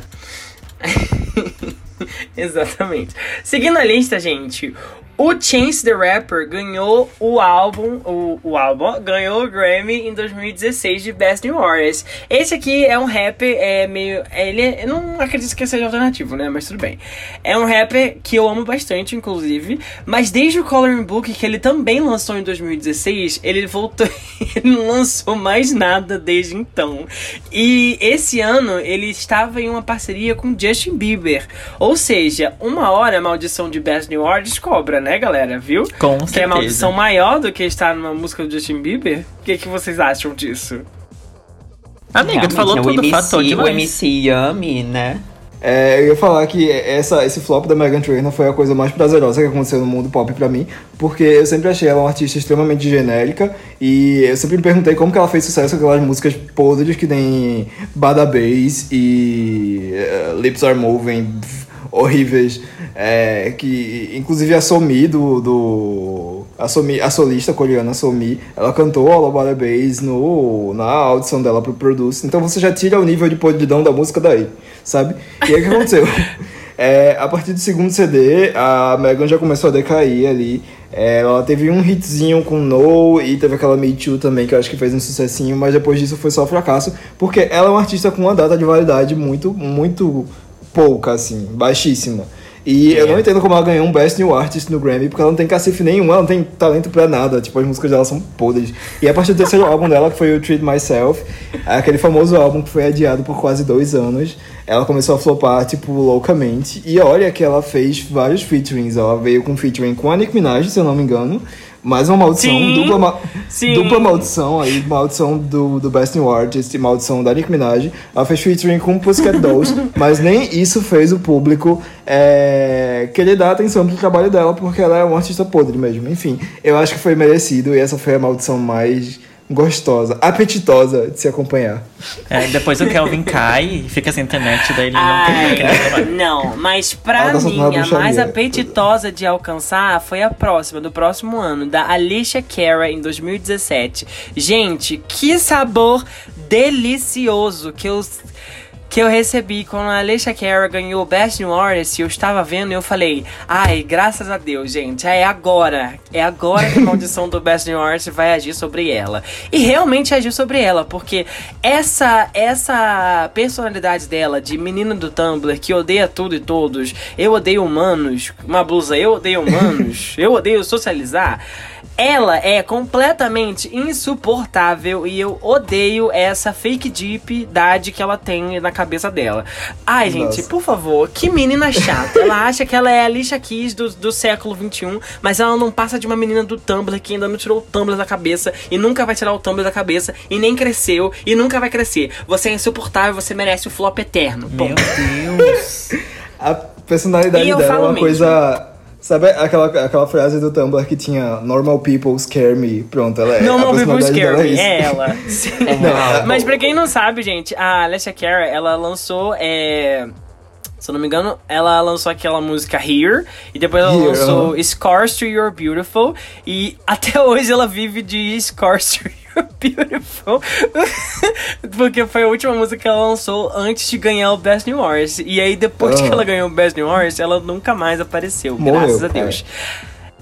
*laughs* Exatamente. Seguindo a lista, gente. O Chance the Rapper ganhou o álbum, o, o álbum, ganhou o Grammy em 2016 de Best New Artist. Esse aqui é um rapper, é meio, é, ele, é- eu não acredito que seja alternativo, né, mas tudo bem. É um rapper que eu amo bastante, inclusive, mas desde o Coloring Book, que ele também lançou em 2016, ele voltou, *laughs* ele não lançou mais nada desde então. E esse ano ele estava em uma parceria com Justin Bieber. Ou seja, uma hora a maldição de Best New Artist cobra, né, galera? Viu? Com Que é certeza. maldição maior do que estar numa música do Justin Bieber? O que, que vocês acham disso? Amiga, tu falou né, tudo, o fatou MC, o. MC Yummy, né? É, eu ia falar que essa, esse flop da Megan Trainor foi a coisa mais prazerosa que aconteceu no mundo pop pra mim, porque eu sempre achei ela uma artista extremamente genérica e eu sempre me perguntei como que ela fez sucesso com aquelas músicas podres que nem Bada Bass e eh, Lips Are Moving, horríveis, é, que inclusive a Somi do... do a, Somi, a solista coreana Somi, ela cantou All About the Bass no, na audição dela pro Produce, então você já tira o nível de podridão da música daí, sabe? E aí o que aconteceu? *laughs* É, a partir do segundo CD, a Megan já começou a decair ali. É, ela teve um hitzinho com No e teve aquela Me Too também, que eu acho que fez um sucessinho, mas depois disso foi só fracasso, porque ela é uma artista com uma data de validade muito, muito pouca, assim, baixíssima. E eu não entendo como ela ganhou um Best New Artist no Grammy, porque ela não tem cacife nenhum, ela não tem talento pra nada, tipo, as músicas dela são podres. E a partir do terceiro álbum dela, que foi o Treat Myself, aquele famoso álbum que foi adiado por quase dois anos, ela começou a flopar, tipo, loucamente. E olha que ela fez vários featurings, ela veio com featuring com a Nicki Minaj, se eu não me engano, mais uma maldição, Sim, dupla, ma- sim. dupla maldição aí, maldição do, do Best New Artist e maldição da Nicki Minaj. Ela fez featuring com Pussycat Dolls, *laughs* mas nem isso fez o público é, querer dar atenção pro trabalho dela, porque ela é uma artista podre mesmo. Enfim, eu acho que foi merecido e essa foi a maldição mais gostosa, apetitosa de se acompanhar. É, depois o Kelvin cai e fica sem internet, daí ele não tem Ai, aquele trabalho. não, mas pra Ela tá mim, a mais apetitosa de alcançar foi a próxima, do próximo ano, da Alicia Cara em 2017. Gente, que sabor delicioso que eu. Que eu recebi quando a Alicia Cara ganhou o Best New Artist, eu estava vendo e eu falei, ai, graças a Deus, gente, é agora, é agora que a maldição do Best New Artist vai agir sobre ela. E realmente agiu sobre ela, porque essa essa personalidade dela de menina do Tumblr que odeia tudo e todos, eu odeio humanos, uma blusa, eu odeio humanos, *laughs* eu odeio socializar. Ela é completamente insuportável e eu odeio essa fake deepidade que ela tem na cabeça dela. Ai, gente, Nossa. por favor, que menina chata. ela *laughs* acha que ela é a Alicia Keys do, do século XXI, mas ela não passa de uma menina do Tumblr que ainda não tirou o Tumblr da cabeça e nunca vai tirar o Tumblr da cabeça e nem cresceu e nunca vai crescer. Você é insuportável, você merece o flop eterno. Meu. Deus. *laughs* A personalidade dela é uma mesmo. coisa. Sabe aquela, aquela frase do Tumblr que tinha Normal people scare me? Pronto, ela é. a Normal People Scare dela Me, isso. é ela. *laughs* Não, Mas pra quem não sabe, gente, a Alessia Cara, ela lançou. É... Se eu não me engano, ela lançou aquela música Here. E depois ela Here, lançou. Scars to You're Beautiful. E *laughs* até hoje ela vive de Scars to *laughs* Beautiful. *laughs* Porque foi a última música que ela lançou antes de ganhar o Best New Artist. E aí, depois que Aham. ela ganhou o Best New Artist, ela nunca mais apareceu. Morreu, graças a cara.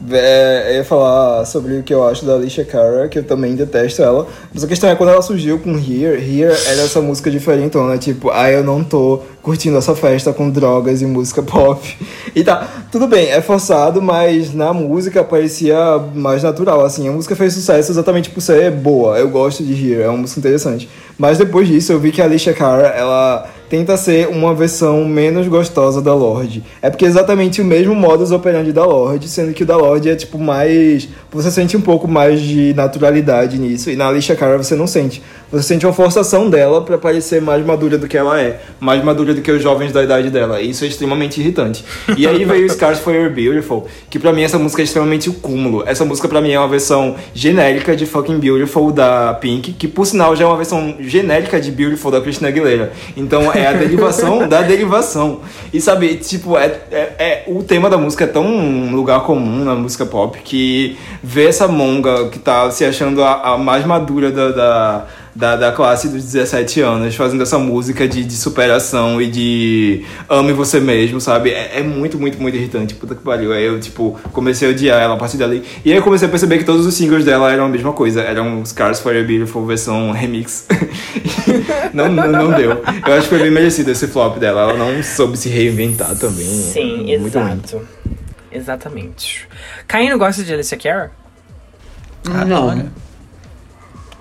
É, eu ia falar sobre o que eu acho da Alicia Cara, que eu também detesto ela. Mas a questão é quando ela surgiu com Here, Here era essa música diferentona, tipo, ah, eu não tô curtindo essa festa com drogas e música pop. *laughs* E tá, tudo bem, é forçado, mas na música parecia mais natural, assim. A música fez sucesso exatamente por ser boa. Eu gosto de Here, é uma música interessante. Mas depois disso eu vi que a Alicia Cara, ela tenta ser uma versão menos gostosa da Lorde. É porque é exatamente o mesmo modus operandi da Lorde, sendo que o da Lorde é tipo mais. Você sente um pouco mais de naturalidade nisso, e na Alicia Cara você não sente. Você sente uma forçação dela para parecer mais madura do que ela é, mais madura do que os jovens da idade dela. E isso é extremamente irritante. E aí veio Scars for Your Beautiful, que pra mim essa música é extremamente o cúmulo. Essa música pra mim é uma versão genérica de Fucking Beautiful da Pink, que por sinal já é uma versão genérica de Beautiful da Christina Aguilera. Então é a derivação da derivação. E sabe, tipo, é, é, é, o tema da música é tão um lugar comum na música pop que ver essa monga que tá se achando a, a mais madura da, da da, da classe dos 17 anos, fazendo essa música de, de superação e de ame você mesmo, sabe? É, é, muito, muito, muito irritante. Puta que pariu. Aí eu, tipo, comecei a odiar ela a partir dali. E aí eu comecei a perceber que todos os singles dela eram a mesma coisa. Eram Scars for a Beautiful versão remix. *laughs* não, não, não deu. Eu acho que foi bem merecido esse flop dela. Ela não soube se reinventar também. Sim, muito exato. Ruim. Exatamente. Caio gosta de Alicia Cara? Não.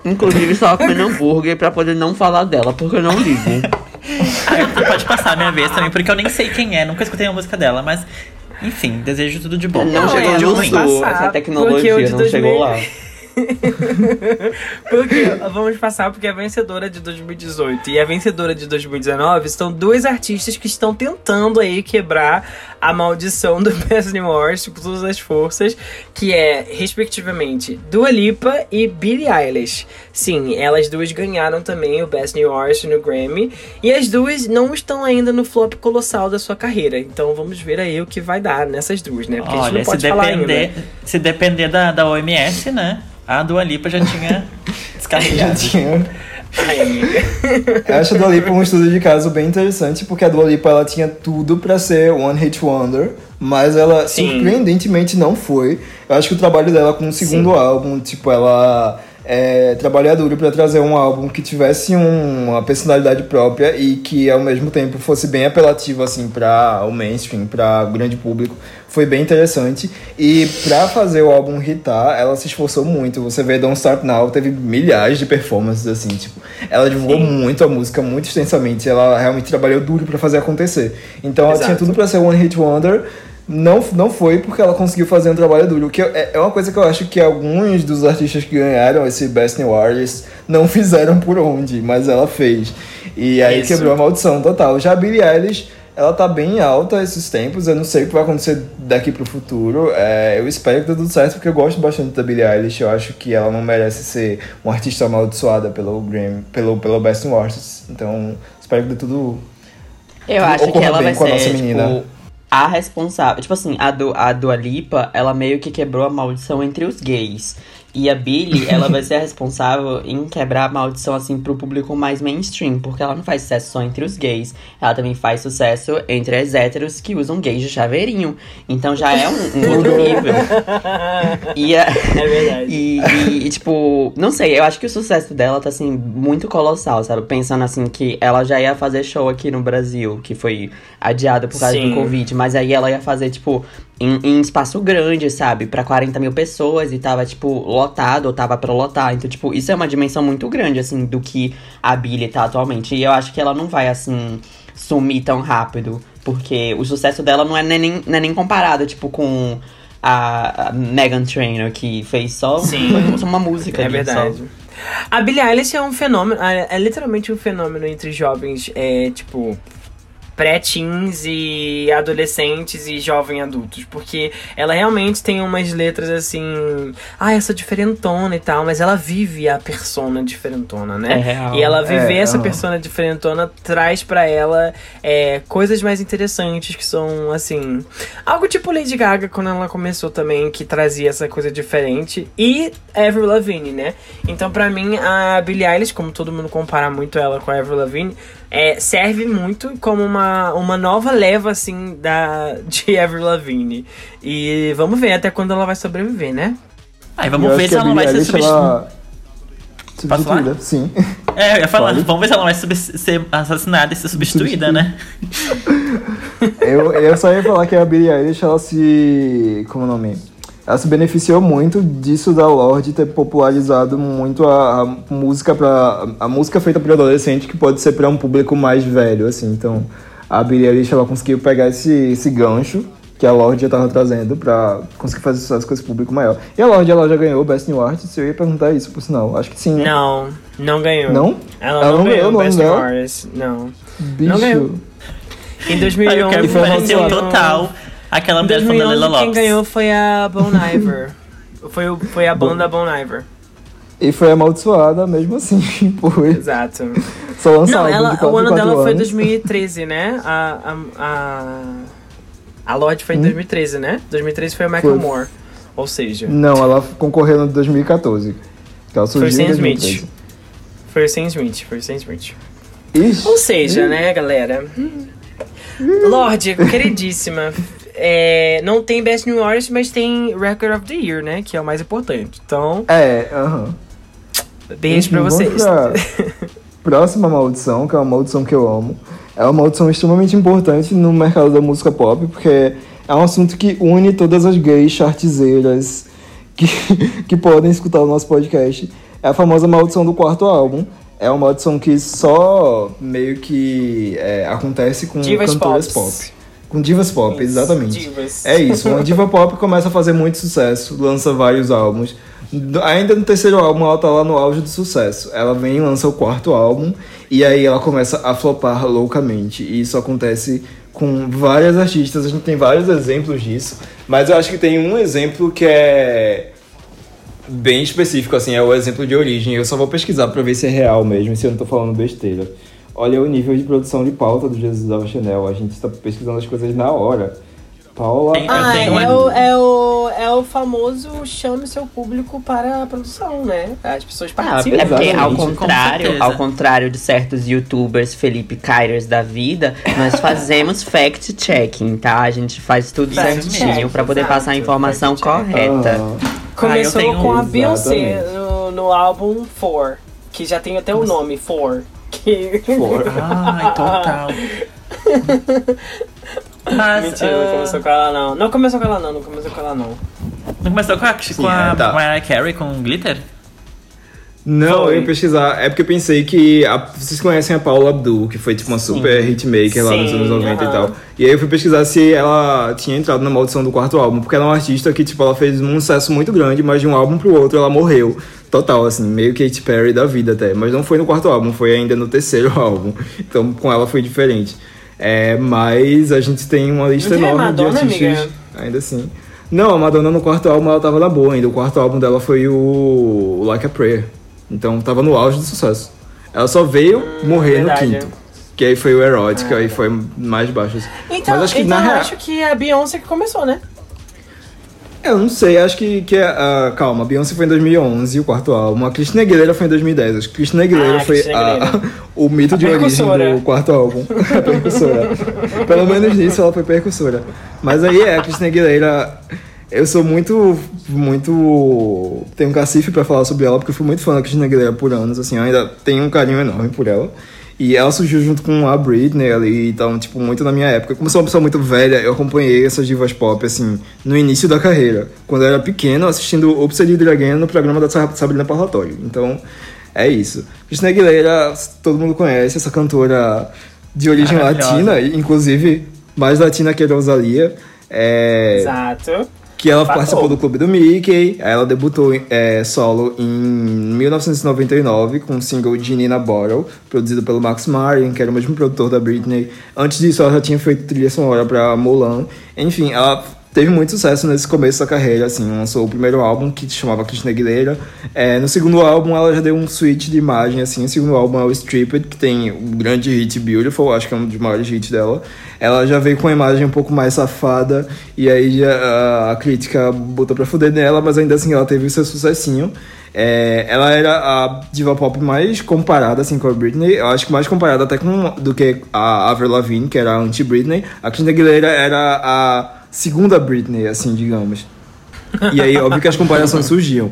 Inclusive, estava comendo hambúrguer pra poder não falar dela, porque eu não ligo. *laughs* ah, pode passar a minha vez também, porque eu nem sei quem é, nunca escutei a música dela, mas. Enfim, desejo tudo de bom. Não, não chegou de no sul, essa tecnologia não 2000... chegou lá. *laughs* porque vamos passar porque a vencedora de 2018 e a vencedora de 2019 estão dois artistas que estão tentando aí quebrar a maldição do *laughs* Best New Artist por todas as forças, que é respectivamente Dua Lipa e Billie Eilish. Sim, elas duas ganharam também o Best New Artist no Grammy e as duas não estão ainda no flop colossal da sua carreira. Então vamos ver aí o que vai dar nessas duas, né? Porque Olha, a gente não pode se depender, ainda. se depender da, da OMS, né? A Dua Lipa já tinha *laughs* descarregado. já tinha. Ai, amiga. Eu acho a Dua Lipa um estudo de caso bem interessante, porque a Dua Lipa ela tinha tudo para ser One Hit Wonder, mas ela Sim. surpreendentemente não foi. Eu acho que o trabalho dela com o segundo Sim. álbum, tipo, ela é, trabalhar duro para trazer um álbum que tivesse um, uma personalidade própria e que ao mesmo tempo fosse bem apelativo assim para o mainstream, para o grande público. Foi bem interessante e para fazer o álbum hitar, ela se esforçou muito. Você vê Don't Start Now teve milhares de performances assim, tipo, ela divulgou Sim. muito a música muito extensamente, ela realmente trabalhou duro para fazer acontecer. Então Exato. ela tinha tudo para ser One Hit Wonder não, não foi porque ela conseguiu fazer um trabalho duro. Que é, é uma coisa que eu acho que alguns dos artistas que ganharam esse Best New Artist não *laughs* fizeram por onde, mas ela fez. E aí Isso. quebrou a maldição total. Já a Billie Eilish, ela tá bem alta esses tempos. Eu não sei o que vai acontecer daqui pro futuro. É, eu espero que dê tudo certo, porque eu gosto bastante da Billie Eilish. Eu acho que ela não merece ser uma artista amaldiçoada pelo Grammy, pelo, pelo Best New Artist. Então, espero que dê tudo. Eu acho que ela vai ser, tipo, a responsável. Tipo assim, a, do, a Dua Lipa, ela meio que quebrou a maldição entre os gays. E a Billy, ela vai *laughs* ser a responsável em quebrar a maldição, assim, pro público mais mainstream. Porque ela não faz sucesso só entre os gays. Ela também faz sucesso entre as héteros que usam gays de chaveirinho. Então já é um, um *laughs* outro nível. E a, é verdade. *laughs* E, e, e, tipo, não sei, eu acho que o sucesso dela tá, assim, muito colossal, sabe? Pensando, assim, que ela já ia fazer show aqui no Brasil, que foi adiado por causa Sim. do Covid. Mas aí ela ia fazer, tipo, em, em, espaço grande, sabe? para 40 mil pessoas e tava, tipo, lotado ou tava pra lotar. Então, tipo, isso é uma dimensão muito grande, assim, do que a Billie tá atualmente. E eu acho que ela não vai, assim, sumir tão rápido. Porque o sucesso dela não é nem, não é nem comparado, tipo, com a, a Megan Trainor, que fez só, Sim. uma música. É verdade. Só. A Billie Eilish é um fenômeno, é, é literalmente um fenômeno entre jovens, é, tipo, pré-teens e adolescentes e jovem adultos, porque ela realmente tem umas letras assim, ah, essa diferentona e tal, mas ela vive a persona diferentona, né? É real. E ela viver é, essa é. persona diferentona traz para ela é, coisas mais interessantes que são assim, algo tipo Lady Gaga quando ela começou também, que trazia essa coisa diferente e Avril Lavigne, né? Então para mim a Billie Eilish, como todo mundo compara muito ela com a Avril Lavigne, é, serve muito como uma, uma nova leva, assim, da, de Avril Lavigne. E vamos ver até quando ela vai sobreviver, né? Aí vamos ver se ela não vai ser substituída. Substituída, sim. É, eu ia falar, Pode. vamos ver se ela vai ser assassinada e ser substituída, né? *laughs* eu, eu só ia falar que a Billie Eilish, ela se... como é o nome? Ela se beneficiou muito disso da Lorde ter popularizado muito a, a música para a música feita por adolescente que pode ser para um público mais velho, assim. Então, a Billie Eilish ela conseguiu pegar esse, esse gancho que a Lorde já tava trazendo pra conseguir fazer sucesso com esse público maior. E a Lorde, ela já ganhou o Best New Artist, eu ia perguntar isso, por sinal. Acho que sim, né? Não, não ganhou. Não? Ela, Ela não, não ganhou ganhou Best New? Artist. Não. Bicho. Não ganhou. Em Ai, 2011. eu quero E foi total aquela Em mulher da Leila 2011 quem Lopes. ganhou foi a Bon *laughs* Iver. foi, o- foi a banda Bon Iver. E foi amaldiçoada mesmo assim, *laughs* por Exato. só lançar Não, ela, de 4 o ano dela foi anos. 2013, né? A, a, a, a Lorde foi em 2013, né? 2013 foi a Michael Hum? Foi. Moore. Ou seja, Não, ela concorreu no 2014. Que ela surgiu foi o em Sam Smith. 2013. Foi o Sam Smith, foi o Sam Smith. Ixi. Ou seja, né, galera? Lorde, queridíssima. É, não tem Best New Artist, mas tem Record of the Year, né? Que é o mais importante. Então, É, aham. beijo pra vocês. pra próxima maldição, que é uma maldição que eu amo. É uma maldição extremamente importante no mercado da música pop, porque é um assunto que une todas as gays chartizeiras que, *laughs* que podem escutar o nosso podcast. É a famosa maldição do quarto álbum. É uma maldição que só meio que é, acontece com Divas cantoras pop. Com divas pop, Isso, exatamente. divas. É isso, uma diva pop começa a fazer muito sucesso, lança vários álbuns. Ainda no terceiro álbum ela tá lá no auge do sucesso. Ela vem e lança o quarto álbum e aí ela começa a flopar loucamente. E isso acontece com várias artistas, a gente tem vários exemplos disso, mas eu acho que tem um exemplo que é bem específico, assim, é o exemplo de origem. Eu só vou pesquisar pra ver se é real mesmo, se eu não tô falando besteira. Olha o nível de produção de pauta do Jesus da Chanel. A gente tá pesquisando as coisas na hora. Paula. Ah, é, uma- o, é, o, é o famoso chame seu público para a produção, né? As pessoas Ah, participam. é porque ao contrário, ao contrário de certos youtubers Felipe Kyros da vida, nós *laughs* fazemos fact checking, tá? A gente faz tudo Fact certinho pra poder exato, passar a informação correta. Ah, Começou Ah, eu tenho- com a Beyoncé no, no álbum Four, que já tem até o nome, Four. Que... Ai, total. Mas, Mentira, não ah, começou com ela não. Não começou com ela não, não começou com ela não. não começou com a, com a é, tá. Mariah Carey com Glitter? Não, Foi. eu ia pesquisar. É porque eu pensei que. a- vocês conhecem a Paula Abdul, que foi tipo uma super hitmaker lá nos Sim, anos 90 e aham. tal. E aí eu fui pesquisar se ela tinha entrado na maldição do quarto álbum, porque ela é uma artista que, tipo, ela fez um sucesso muito grande, mas de um álbum pro outro ela morreu. Total, assim, meio Katy Perry da vida até. Mas não foi no quarto álbum, foi ainda no terceiro *laughs* álbum. Então com ela foi diferente. É, mas a gente tem uma lista enorme Madonna, de artistas. amiga? Ainda assim. Não, a Madonna no quarto álbum ela tava na boa ainda. O quarto álbum dela foi o Like a Prayer. Então tava no auge do sucesso. Ela só veio morrer verdade. no quinto. Que aí foi o Erótica, aí foi mais baixo. assim. Então, Mas acho que então na eu real. acho que é a Beyoncé que começou, né? Eu não sei, acho que. que ah, calma, a Beyoncé foi em 2011, o quarto álbum. A Cristina Aguilera foi em 2010. Acho que Cristina Aguilera Ah, foi Cristina a- Aguilera. o mito de A origem percussora. do quarto álbum. *laughs* a percussora. Pelo menos nisso ela foi percussora. Mas aí é, a Cristina Aguilera. Eu sou muito. Muito. Tenho um cacife pra falar sobre ela, porque eu fui muito fã da Cristina Aguilera por anos, assim, eu ainda tenho um carinho enorme por ela. E ela surgiu junto com a Britney ali, então, tipo, muito na minha época. Como sou uma pessoa muito velha, eu acompanhei essas divas pop, assim, no início da carreira. Quando eu era pequeno, assistindo It Again no programa da Sa- Sabrina Parlatório. Então, é isso. Cristina Aguilera, todo mundo conhece, essa cantora de origem latina, inclusive mais latina que a Rosalia. É, Exato. Que ela Fatou. participou do Clube do Mickey, ela debutou é, solo em 1999 com o single Ginny na Bottle, produzido pelo Max Martin, que era o mesmo produtor da Britney. Antes disso, ela já tinha feito trilha sonora pra Mulan. Enfim, ela teve muito sucesso nesse começo da carreira, assim, lançou o primeiro álbum que se chamava Cristina Aguilera. É, no segundo álbum, ela já deu um switch de imagem, assim, o segundo álbum é o Stripped, que tem o grande hit Beautiful, acho que é um dos maiores hits dela. Ela já veio com uma imagem um pouco mais safada, e aí a, a crítica botou pra fuder nela, mas ainda assim ela teve o seu sucessinho. É, ela era a diva pop mais comparada assim com a Britney, eu acho que mais comparada até com do que a Avril Lavigne, que era a anti-Britney. A Cristina Aguilera era a segunda Britney, assim, digamos. E aí, óbvio que as comparações surgiam.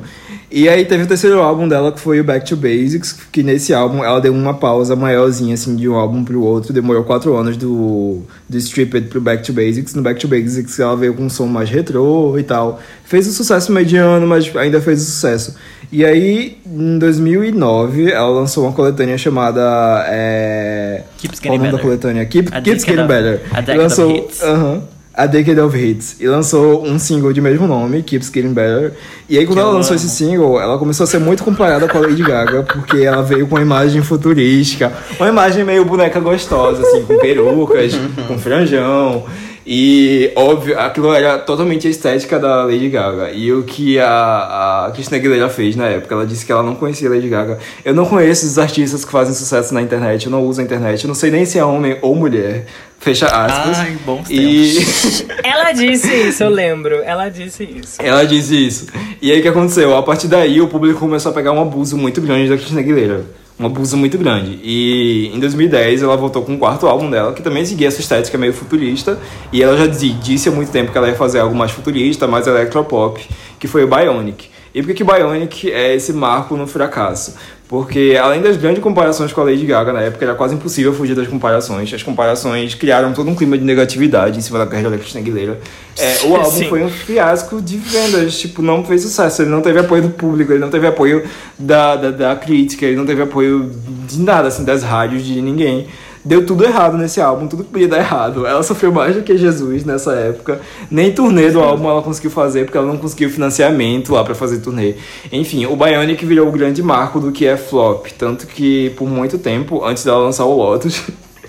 E aí teve o terceiro álbum dela, que foi o Back to Basics, que nesse álbum ela deu uma pausa maiorzinha, assim, de um álbum pro outro. Demorou quatro anos do, do Stripped pro Back to Basics. No Back to Basics ela veio com um som mais retrô e tal. Fez um sucesso mediano, mas ainda fez o sucesso. E aí, em 2009, ela lançou uma coletânea chamada... É... Keeps Getting nome da Better. coletânea? Keep, Keeps Getting of- Better. A Decade of lançou, Hits. Aham. A Decade of Hits. E lançou um single de mesmo nome, Keeps Getting Better. E aí, quando Que ela lançou amo. esse single, ela começou a ser muito comparada com a Lady Gaga, porque ela veio com uma imagem futurística, uma imagem meio boneca gostosa, assim, com perucas, com franjão. E, óbvio, aquilo era totalmente a estética da Lady Gaga. E o que a, a Christina Aguilera fez na época, ela disse que ela não conhecia a Lady Gaga. Eu não conheço os artistas que fazem sucesso na internet, eu não uso a internet, eu não sei nem se é homem ou mulher. Fecha aspas. Ai, bons e *laughs* Ela disse isso, eu lembro. Ela disse isso. ela disse isso. E aí o que aconteceu? A partir daí o público começou a pegar um abuso muito grande da Christina Aguilera. Um abuso muito grande. E em 2010 ela voltou com o quarto álbum dela, que também seguia essa estética meio futurista. E ela já di- disse há muito tempo que ela ia fazer algo mais futurista, mais electropop, que foi o Bionic. E por que Bionic é esse marco no fracasso? Porque além das grandes comparações com a Lady Gaga na época, era quase impossível fugir das comparações. As comparações criaram todo um clima de negatividade em cima da carreira da Christina Aguilera. É, o álbum Sim. foi um fiasco de vendas, tipo, não fez sucesso. Ele não teve apoio do público, ele não teve apoio da, da, da crítica, ele não teve apoio de nada, assim, das rádios, de ninguém. Deu tudo errado nesse álbum, tudo que podia dar errado. Ela sofreu mais do que Jesus nessa época. Nem turnê do álbum ela conseguiu fazer, porque ela não conseguiu financiamento lá pra fazer turnê. Enfim, o Bionic virou o grande marco do que é flop. Tanto que, por muito tempo, antes dela lançar o Lotus,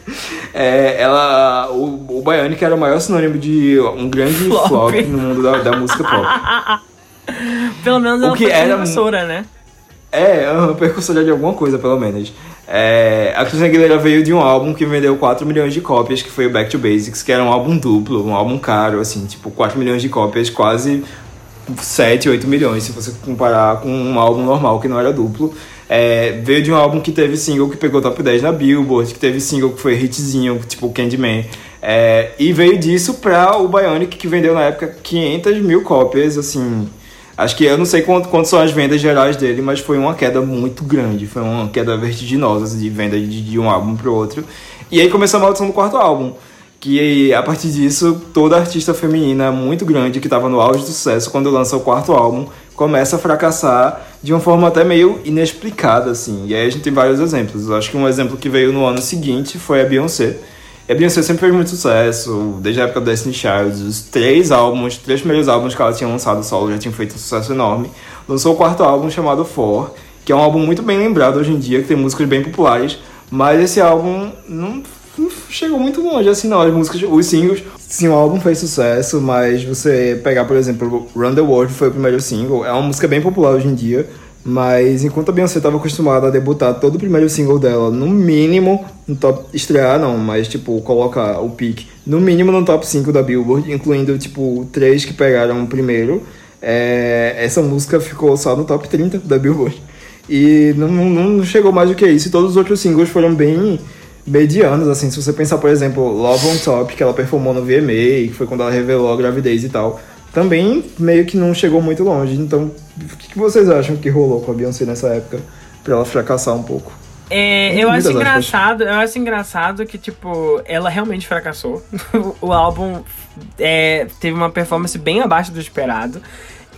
*laughs* é, ela, o, o Bionic era o maior sinônimo de um grande Flop. flop, no mundo da, da música pop. *laughs* Pelo menos O ela que foi era né? É, uma percussora de alguma coisa, pelo menos. É, a Christina Aguilera veio de um álbum que vendeu 4 milhões de cópias, que foi o Back to Basics, que era um álbum duplo, um álbum caro, assim, tipo, 4 milhões de cópias, quase 7, 8 milhões, se você comparar com um álbum normal que não era duplo. É, veio de um álbum que teve single que pegou top 10 na Billboard, que teve single que foi hitzinho, tipo Candyman. É, e veio disso pra o Bionic, que vendeu na época 500 mil cópias, assim. Acho que eu não sei quanto, quanto são as vendas gerais dele, mas foi uma queda muito grande. Foi uma queda vertiginosa assim, de venda de, de um álbum pro outro. E aí começou a maldição do quarto álbum. Que a partir disso, toda artista feminina muito grande que estava no auge do sucesso quando lança o quarto álbum começa a fracassar de uma forma até meio inexplicada, assim. E aí a gente tem vários exemplos. Eu acho que um exemplo que veio no ano seguinte foi a Beyoncé. E a Beyoncé sempre fez muito sucesso, desde a época do Destiny Child. Os três álbuns, os três primeiros álbuns que ela tinha lançado solo já tinham feito um sucesso enorme. Lançou o quarto álbum chamado For, que é um álbum muito bem lembrado hoje em dia, que tem músicas bem populares. Mas esse álbum não, não chegou muito longe, assim não. As músicas, os singles, sim, o álbum fez sucesso, mas você pegar, por exemplo, Run the World foi o primeiro single. É uma música bem popular hoje em dia. Mas enquanto a Beyoncé estava acostumada a debutar todo o primeiro single dela, no mínimo, no top. estrear não, mas tipo, colocar o pique, no mínimo no top 5 da Billboard, incluindo tipo três que pegaram o primeiro. é, essa música ficou só no top 30 da Billboard. E não, não, chegou mais do que isso. E todos os outros singles foram bem medianos, assim. Se você pensar, por exemplo, Love on Top, que ela performou no VMA, que foi quando ela revelou a gravidez e tal. Também meio que não chegou muito longe. Então, o que vocês acham que rolou com a Beyoncé nessa época? Pra ela fracassar um pouco. É, eu acho aspas. engraçado, eu acho engraçado que, tipo, ela realmente fracassou. *laughs* o álbum é, teve uma performance bem abaixo do esperado.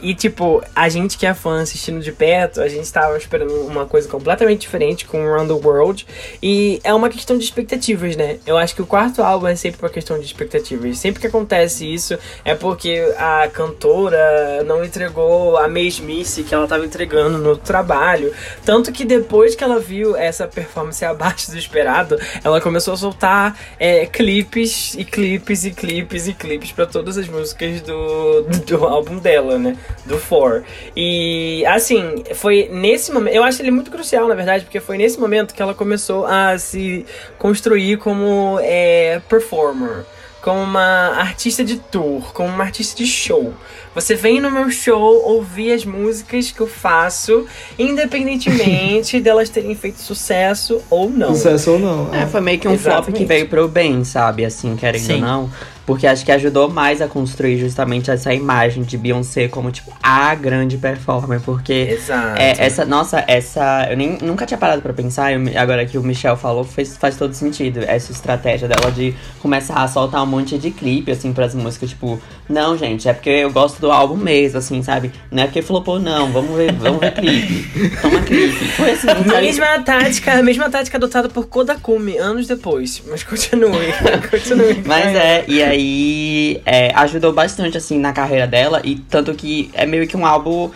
E, tipo, a gente que é fã assistindo de perto, a gente tava esperando uma coisa completamente diferente com Run the World. E é uma questão de expectativas, né? Eu acho que o quarto álbum é sempre uma questão de expectativas. Sempre que acontece isso, é porque a cantora não entregou a mesmice que ela tava entregando no trabalho. Tanto que depois que ela viu essa performance abaixo do esperado, ela começou a soltar é, clipes e clipes e clipes e clipes pra todas as músicas do, do álbum dela, né? Do Four. E assim, foi nesse momento. Eu acho ele muito crucial, na verdade, porque foi nesse momento que ela começou a se construir como é, performer como uma artista de tour, como uma artista de show. Você vem no meu show ouvir as músicas que eu faço, independentemente *laughs* delas terem feito sucesso ou não. Sucesso ou não. É, foi meio que um flop Exatamente. que veio pro bem, sabe? Assim, querendo Sim. ou não. Porque acho que ajudou mais a construir justamente essa imagem de Beyoncé como, tipo, a grande performer. Porque Exato. é, essa, nossa, essa. Eu nem, nunca tinha parado pra pensar, e agora que o Michel falou, fez, faz todo sentido. Essa estratégia dela de começar a soltar um monte de clipe, assim, pras músicas. Tipo, não, gente, é porque eu gosto do álbum mesmo, assim, sabe? Não é porque flopou, não. Vamos ver, vamos ver clipe. Toma clipe. Foi assim, *laughs* sabe? Mesma tática, a mesma tática adotada por Kodakumi anos depois. Mas continue, *laughs* continue. Mas é, e aí é, ajudou bastante, assim, na carreira dela. E tanto que é meio que um álbum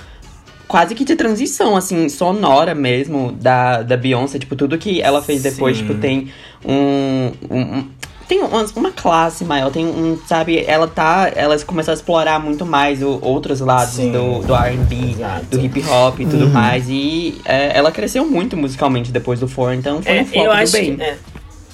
quase que de transição, assim, sonora mesmo, da, da Beyoncé. Tipo, tudo que ela fez depois, Sim. tipo, tem um- um- tem uma, uma classe maior, tem um, sabe, ela tá, ela começou a explorar muito mais o- outros lados Sim. do, do R&B, do hip hop e tudo mais, e é, ela cresceu muito musicalmente depois do For, então foi É, um flop eu do acho bem. que, é.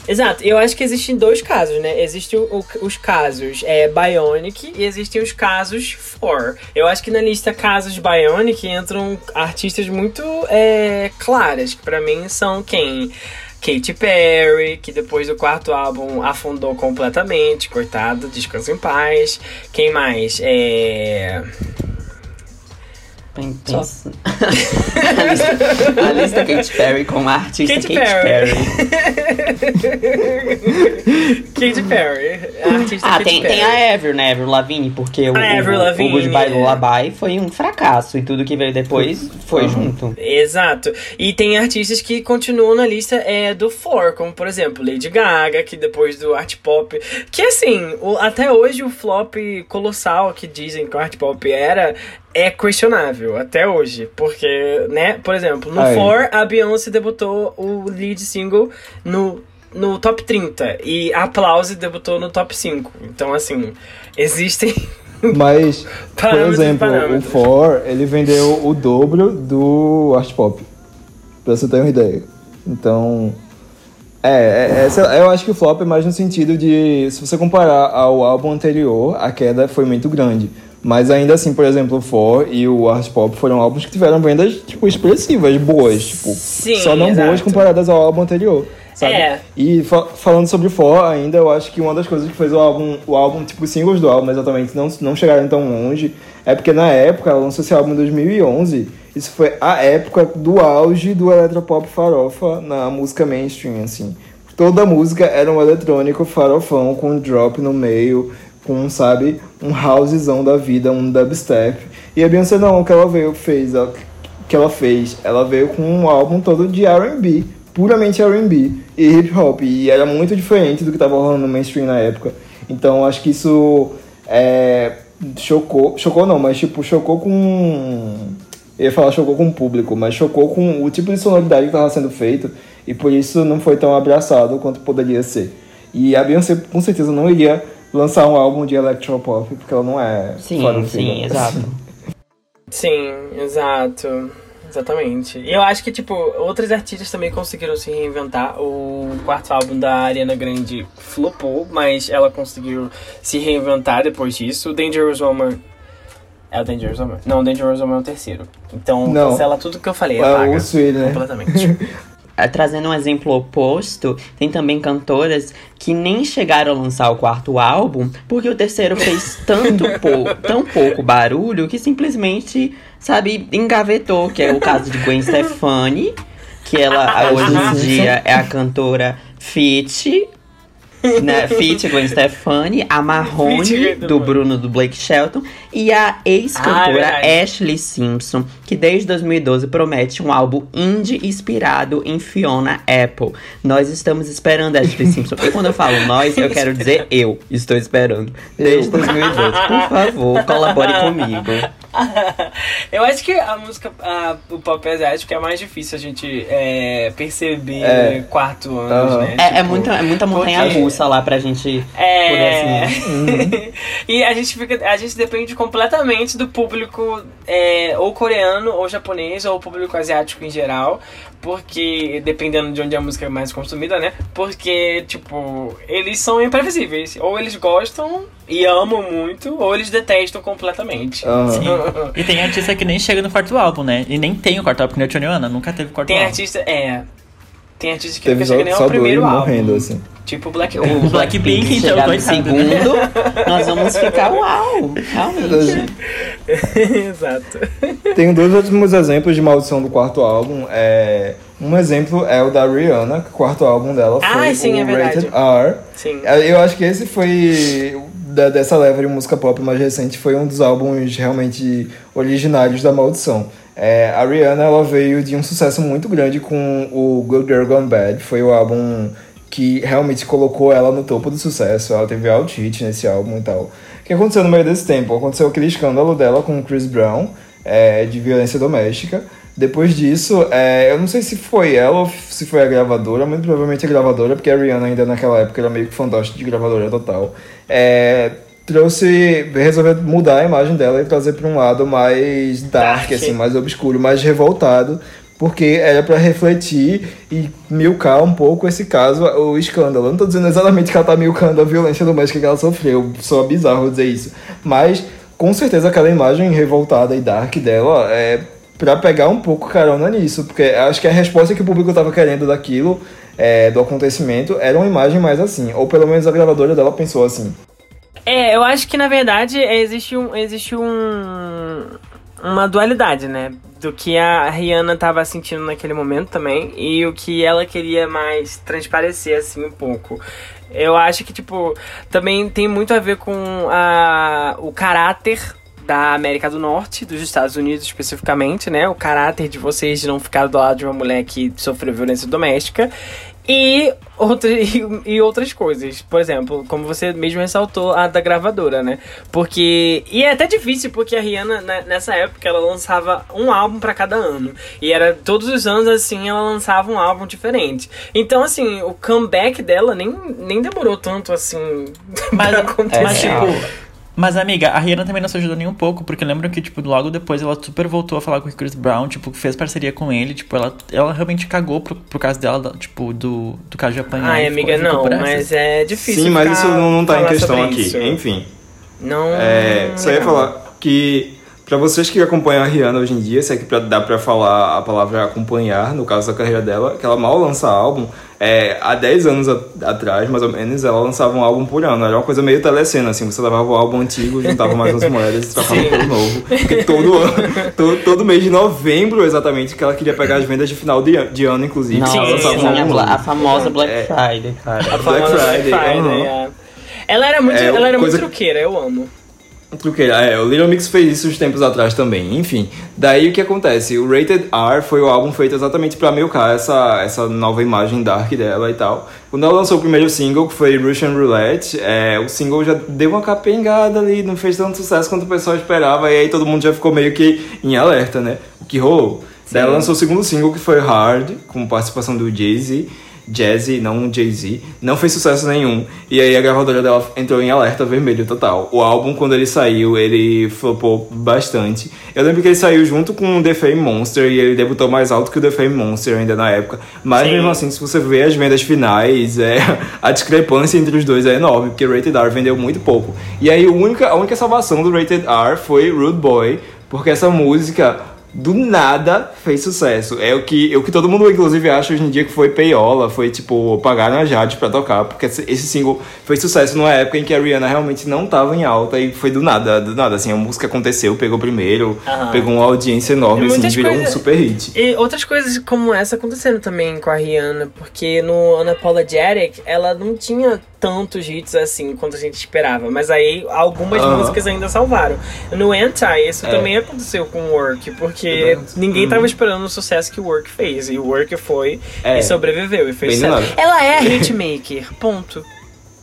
Exato, eu acho que existem dois casos, né? Existem o- os casos é, Bionic e existem os casos For. Eu acho que na lista casos Bionic entram artistas muito é, claras, que pra mim são quem? Katy Perry, que depois do quarto álbum afundou completamente, coitado, descansa em paz. Quem mais? É. A, lista, *laughs* a lista Katy Perry com a artista Katy Katy, Perry. Perry. *laughs* Katy Perry, a artista Ah, Katy tem, Perry. tem a Avril, né? Avril Lavigne, porque o, A Avril o, Lavigne, o Goodbye é. Lullaby foi um fracasso e tudo que veio depois foi junto. Exato. E tem artistas que continuam na lista é, do For, como por exemplo Lady Gaga, que depois do art pop. Que assim, o- até hoje o flop colossal que dizem que o art pop era. É questionável até hoje, porque, né, por exemplo, no Aí. For a Beyoncé debutou o lead single no, no top 30 e a Applause debutou no top 5. Então, assim, existem *laughs* Mas, *laughs* por exemplo, o. For, ele vendeu o dobro do Art Pop. Pra você ter uma ideia. Então. É, é, essa- eu acho que o flop é mais no sentido de. Se você comparar ao álbum anterior, a queda foi muito grande. Mas ainda assim, por exemplo, o For e o Art Pop foram álbuns que tiveram vendas, tipo, expressivas, boas. Tipo, Sim, só não boas exato. comparadas ao álbum anterior. Sabe? É. E fa- falando sobre For ainda, eu acho que uma das coisas que fez o álbum, o álbum, tipo, os singles do álbum exatamente não, não chegarem tão longe, é porque na época, ela lançou esse álbum em 2011, isso foi a época do auge do eletropop farofa na música mainstream, assim. Toda a música era um eletrônico farofão com um drop no meio, com, sabe, um housezão da vida, um dubstep. E a Beyoncé não, o que ela veio, fez, ela- que ela fez, ela veio com um álbum todo de R&B, puramente R&B e hip hop, e era muito diferente do que tava rolando no mainstream na época. Então acho que isso é, chocou, chocou não, mas tipo, chocou com eu ia falar chocou com o público, mas chocou com o tipo de sonoridade que estava sendo feito e por isso não foi tão abraçado quanto poderia ser. E a Beyoncé com certeza não iria lançar um álbum de electropop porque ela não é Sim, farofeira. sim, exato. *laughs* Sim, exato. Exatamente. E eu acho que, tipo, outros artistas também conseguiram se reinventar. O quarto álbum da Ariana Grande flopou, mas ela conseguiu se reinventar depois disso. O Dangerous Woman. É o Dangerous Woman? Não, o Dangerous Woman é o terceiro. Então, Não. cancela tudo que eu falei. É o Sweet, né? Completamente. *laughs* É, Trazendo um exemplo oposto, tem também cantoras que nem chegaram a lançar o quarto álbum, porque o terceiro fez tanto *laughs* pou- tão pouco barulho que simplesmente, sabe, engavetou, que é o caso de Gwen Stefani, que ela *laughs* hoje em dia é a cantora Fit, né? Fit Gwen Stefani, a Marrone do Bruno do Blake Shelton e a Ah, ex-cantora verdade. Ashley Simpson, que desde 2012 promete um álbum indie inspirado em Fiona Apple. Nós estamos esperando Ashley *laughs* Simpson. E quando eu falo nós, eu quero dizer eu estou esperando. Desde 2012. Por favor, colabore comigo. *laughs* eu acho que a música, a- o pop asiático é mais difícil a gente é, perceber É. quarto ano, Aham. né? É, é Tipo, muita, é muita montanha russa lá pra gente É. assim. *laughs* e a gente fica. A gente depende completamente do público é, ou coreano, ou japonês, ou público asiático em geral. Porque, dependendo de onde a música é mais consumida, né? Porque, tipo, eles são imprevisíveis. Ou eles gostam, e amam muito, ou eles detestam completamente. Aham. *laughs* E tem artista que nem chega no quarto álbum, né? E nem tem o quarto álbum, que nem a Tioniana, nunca teve quarto Tem álbum. artista, é. Tem artista que Teve só, chega nem dois primeiro morrendo, álbum. assim. Tipo Black O Blackpink, Blackpink então, coitado, segundo, *laughs* nós vamos ficar uau, realmente. *laughs* Exato. Tenho dois últimos exemplos de maldição do quarto álbum. É, um exemplo é o da Rihanna, que o quarto álbum dela foi Ah, sim, o é. Rated R. Sim. Eu acho que esse foi, da- dessa leva de música pop mais recente, foi um dos álbuns realmente originários da maldição. É, a Rihanna ela veio de um sucesso muito grande com o Good Girl Gone Bad. Foi o álbum que realmente colocou ela no topo do sucesso. Ela teve alt hit nesse álbum e tal. O que aconteceu no meio desse tempo? Aconteceu aquele escândalo dela com o Chris Brown, é, de violência doméstica. Depois disso, é, eu não sei se foi ela ou se foi a gravadora, muito provavelmente a gravadora, porque a Rihanna ainda naquela época era meio que fantoche de gravadora total. É, trouxe, resolveu mudar a imagem dela e trazer para um lado mais dark, Dark. assim, mais obscuro, mais revoltado, porque era para refletir e milcar um pouco esse caso, o escândalo. Eu não tô dizendo exatamente que ela tá milcando a violência doméstica que ela sofreu, só bizarro dizer isso, mas com certeza aquela imagem revoltada e dark dela é para pegar um pouco carona nisso, porque acho que a resposta que o público tava querendo daquilo, é, do acontecimento, era uma imagem mais assim, ou pelo menos a gravadora dela pensou assim. É, eu acho que na verdade existe um. Existe um. Uma dualidade, né? Do que a Rihanna tava sentindo naquele momento também e o que ela queria mais transparecer, assim, um pouco. Eu acho que, tipo, também tem muito a ver com a, o caráter da América do Norte, dos Estados Unidos especificamente, né? O caráter de vocês de não ficar do lado de uma mulher que sofreu violência doméstica. E, outra, *laughs* e, e outras coisas. Por exemplo, como você mesmo ressaltou, a da gravadora, né? Porque. E é até difícil, porque a Rihanna, né, nessa época, ela lançava um álbum pra cada ano. E era todos os anos, assim, ela lançava um álbum diferente. Então, assim, o comeback dela nem, nem demorou tanto, assim, *laughs* Mas, pra acontecer. mas tipo. Mas, amiga, a Rihanna também não se ajudou nem um pouco, porque eu lembro que, tipo, logo depois ela super voltou a falar com o Chris Brown, tipo, fez parceria com ele, tipo, ela, ela realmente cagou pro, pro caso dela, tipo, do, do caso de apanhar. Ai, e amiga, ficou- ficou não, mas é difícil. Sim, mas isso não, não tá em questão aqui. isso. Enfim, Não. é, só ia falar que pra vocês que acompanham a Rihanna hoje em dia, se é que pra- dá pra falar a palavra acompanhar, no caso da carreira dela, que ela mal lança álbum, é, há 10 anos a- atrás, mais ou menos, ela lançava um álbum por ano. Era uma coisa meio telecena, assim, você levava o álbum antigo, juntava mais umas moedas e *laughs* trocava pelo novo. Porque todo, ano- todo, todo mês de novembro, exatamente, que ela queria pegar as vendas de final de, an- de ano, inclusive. Nossa, ela lançava um sim, a, álbum novo. a famosa Black É. Friday, cara. A Black Friday, Black Friday, aham. é. Ela era muito, É, ela era coisa- muito truqueira, eu amo. Truqueira, é, o Little Mix fez isso uns tempos atrás também. Enfim, daí o que acontece? O Rated R foi o álbum feito exatamente pra milcar essa, essa nova imagem dark dela e tal. Quando ela lançou o primeiro single, que foi Russian Roulette, é, o single já deu uma capengada ali, não fez tanto sucesso quanto o pessoal esperava, e aí todo mundo já ficou meio que em alerta, né? O que rolou? Daí ela lançou o segundo single, que foi Hard, com participação do Jay-Z. Jazzy, não Jay-Z, não fez sucesso nenhum. E aí a gravadora dela entrou em alerta vermelho total. O álbum, quando ele saiu, ele flopou bastante. Eu lembro que ele saiu junto com o The Fame Monster e ele debutou mais alto que o The Fame Monster ainda na época. Mas Sim. mesmo assim, se você vê as vendas finais, é, *laughs* a discrepância entre os dois é enorme, porque Rated R vendeu muito pouco. E aí a única, a única salvação do Rated R foi Rude Boy, porque essa música do nada fez sucesso. É o que, é o que todo mundo, inclusive, acha hoje em dia que foi peiola, foi tipo, pagaram a Jade pra tocar, porque esse single fez sucesso numa época em que a Rihanna realmente não tava em alta e foi do nada, do nada, assim, a música aconteceu, pegou primeiro, Aham. pegou uma audiência enorme, assim, virou um super hit. E outras coisas como essa aconteceram também com a Rihanna, porque no Unapologetic ela não tinha tantos hits assim quanto a gente esperava, mas aí algumas músicas ainda salvaram. No Anti, isso É. também aconteceu com o Work, porque Verdade. ninguém Uhum. tava esperando o sucesso que o Work fez, e o Work foi É. e sobreviveu e fez sucesso. Ela é a *laughs* hitmaker, ponto.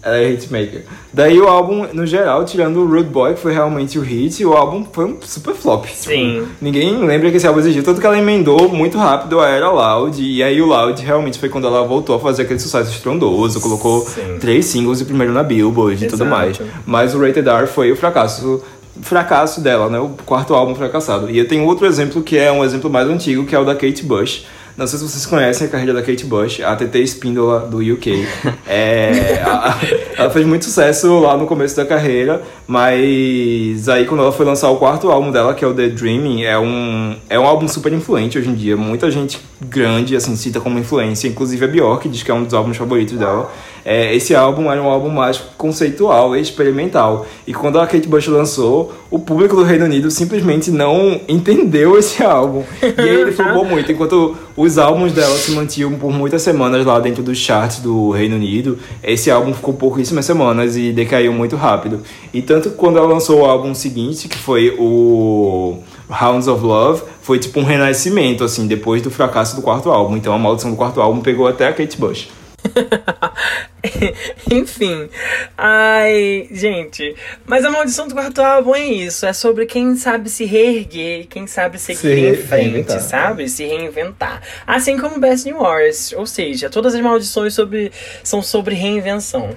Ela é hitmaker. Daí o álbum, no geral, tirando o Rude Boy, que foi realmente o hit, o álbum foi um super flop. Sim. Tipo, ninguém lembra que esse álbum existiu, tanto que ela emendou muito rápido a Era Loud, e aí o Loud realmente foi quando ela voltou a fazer aquele sucesso estrondoso, colocou Sim. três singles de primeiro na Billboard e tudo Exato. mais. Mas o Rated R foi o fracasso fracasso dela, né? O quarto álbum fracassado. E eu tenho outro exemplo que é um exemplo mais antigo, que é o da Kate Bush. Não sei se vocês conhecem a carreira da Kate Bush, a TT Espíndola do UK. *laughs* É, a- ela fez muito sucesso lá no começo da carreira, mas aí quando ela foi lançar o quarto álbum dela, que é o The Dreaming, é um, é um álbum super influente hoje em dia. Muita gente grande, assim, cita como influência, inclusive a Bjork diz que é um dos álbuns favoritos dela. É, esse álbum era um álbum mais conceitual e experimental. E quando a Kate Bush lançou, o público do Reino Unido simplesmente não entendeu esse *laughs* álbum. E aí ele flopou *laughs* muito. Enquanto os álbuns dela se mantinham por muitas semanas lá dentro dos charts do Reino Unido, esse álbum ficou pouquíssimas semanas e decaiu muito rápido. E tanto quando ela lançou o álbum seguinte, que foi o Hounds of Love, foi tipo um renascimento, assim, depois do fracasso do quarto álbum. Então a maldição do quarto álbum pegou até a Kate Bush. *laughs* Enfim. Ai, gente. Mas a maldição do quarto álbum é isso. É sobre quem sabe se reerguer, quem sabe seguir Se em frente, reinventar. sabe? Se reinventar. Assim como Best New Wars. Ou seja, todas as maldições sobre, são sobre reinvenção.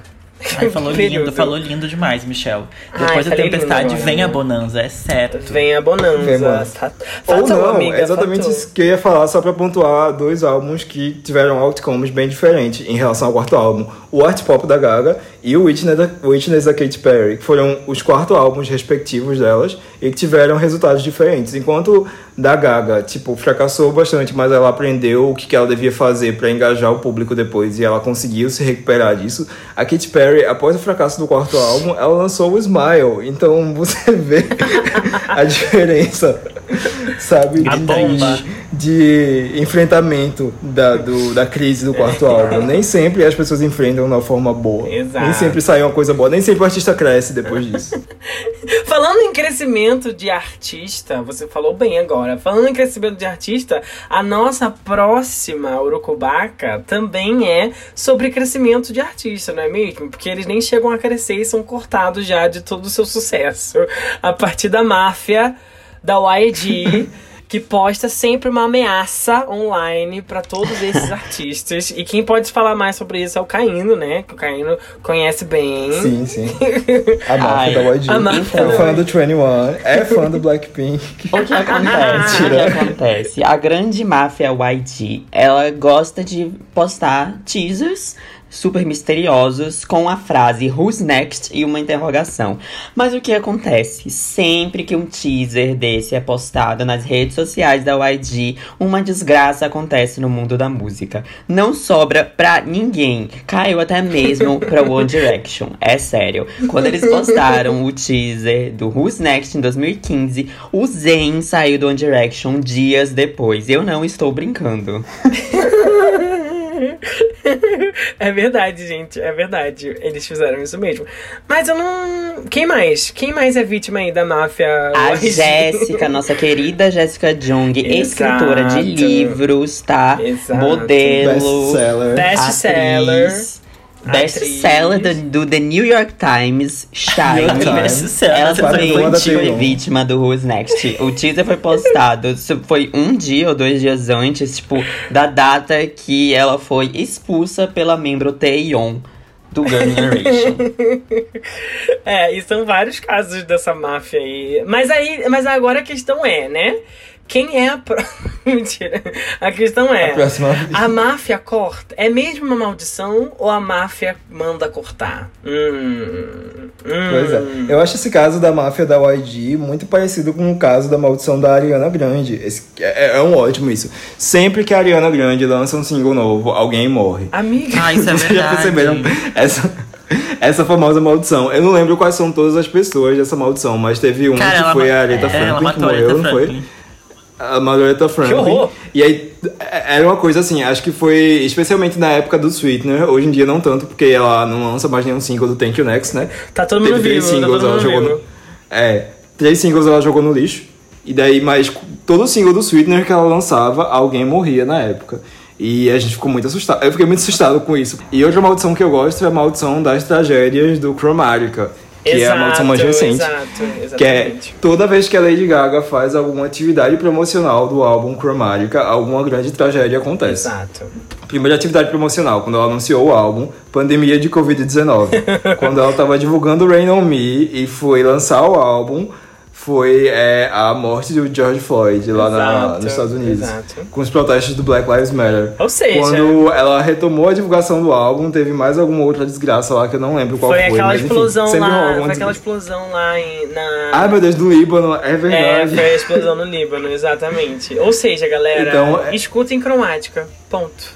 *laughs* Ai, falou Período. lindo, falou lindo demais, Michel. Ai, Depois da falei tempestade lindo vem a agora. bonança, é certo. Vem a bonança. Vem a bonança. Fa- Ou não, amiga, é exatamente isso que eu ia falar, só pra pontuar dois álbuns que tiveram outcomes bem diferentes em relação ao quarto álbum. O Art Pop da Gaga e o Witness da, Witness da Katy Perry, que foram os quarto álbuns respectivos delas e que tiveram resultados diferentes. Enquanto da Gaga, tipo, fracassou bastante, mas ela aprendeu o que que ela devia fazer pra engajar o público depois e ela conseguiu se recuperar disso. A Katy Perry, após o fracasso do quarto álbum, ela lançou o Smile. Então você *laughs* vê a diferença, sabe? A de- de enfrentamento da, do- da crise do quarto álbum. Nem sempre as pessoas enfrentam de uma forma boa. Exato. Nem sempre sai uma coisa boa. Nem sempre o artista cresce depois disso. *laughs* Falando em crescimento de artista, você falou bem agora. Falando em crescimento de artista, a nossa próxima Urucubaca também é sobre crescimento de artista, não é mesmo? Porque eles nem chegam a crescer e são cortados já de todo o seu sucesso. A partir da máfia, da YG. Que posta sempre uma ameaça online pra todos esses *laughs* artistas. E quem pode falar mais sobre isso é o Caíno, né? Que o Caíno conhece bem. Sim, sim. A máfia Ai, da YG. a máfia é fã do 21, é fã do Blackpink. O que *laughs* acontece? o que acontece? A grande máfia YG, ela gosta de postar teasers super misteriosos com a frase Who's Next e uma interrogação. Mas o que acontece? Sempre que um teaser desse é postado nas redes sociais da YG, uma desgraça acontece no mundo da música. Não sobra pra ninguém. Caiu até mesmo pra One Direction. É sério. Quando eles postaram o teaser do Who's Next em 2015, o Zayn saiu do One Direction dias depois. Eu não estou brincando. *laughs* *laughs* É verdade, gente. É verdade. Eles fizeram isso mesmo. Mas eu não. Quem mais? Quem mais é vítima aí da máfia? A? Jéssica, nossa querida Jéssica Jung, escritora de Exato. livros, tá? Exato. Modelo. Best-seller. Best-seller. atriz, Best-seller do, do The New York Times, Shine. Ela foi foi vítima do Who's Next. O teaser foi postado, foi um dia ou dois dias antes, tipo, da data que ela foi expulsa pela membro Taeyeon do Girl Generation. *laughs* É, e são vários casos dessa máfia aí. Mas aí, mas agora a questão é, né? Quem é a pro... *laughs* Mentira. A questão é. A próxima. A máfia corta? É mesmo uma maldição ou a máfia manda cortar? Hum. hum. Pois é. Eu acho esse caso da máfia da YG muito parecido com o caso da maldição da Ariana Grande. Esse- é, é um ótimo isso. Sempre que a Ariana Grande lança um single novo, alguém morre. Amiga. Ah, isso é Vocês *laughs* já verdade. perceberam essa, essa famosa maldição? Eu não lembro quais são todas as pessoas dessa maldição, mas teve uma Cara, que foi a Aretha é, Franklin que morreu, não foi? A Margareta Franklin. E aí, era uma coisa assim, acho que foi especialmente na época do Sweetener, hoje em dia não tanto, porque ela não lança mais nenhum single do Thank You Next, né? Tá todo mundo Teve três vivo, tá singles, todo ela jogou vivo. no, É, três singles ela jogou no lixo. E daí, mas todo single do Sweetener que ela lançava, alguém morria na época. E a gente ficou muito assustado. Eu fiquei muito assustado com isso. E outra maldição que eu gosto é a maldição das tragédias do Chromatica. Que é a maldição mais recente. Exato, Que é toda vez que a Lady Gaga faz alguma atividade promocional do álbum Chromatica, alguma grande tragédia acontece. Exato. Primeira atividade promocional, quando ela anunciou o álbum, pandemia de Covid-19. *laughs* quando ela tava divulgando Rain On Me e foi lançar o álbum, foi é, a morte do George Floyd lá na- Exato, nos Estados Unidos. exato. Com os protestos do Black Lives Matter. Ou seja, Quando ela retomou a divulgação do álbum, teve mais alguma outra desgraça lá que eu não lembro qual foi foi. aquela mas, explosão lá. Foi aquela explosão lá em, na. Ai meu Deus, do Líbano, é É, verdade. foi a explosão no Líbano, exatamente. Ou seja, galera, Então, é- escutem cromática. Ponto.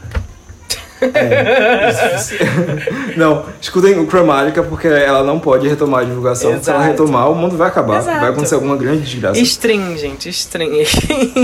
Não, escutem o Chromatica porque ela não pode retomar a divulgação. Se ela Exato. retomar, o mundo vai acabar. Exato. Vai acontecer alguma grande desgraça. String, gente, string.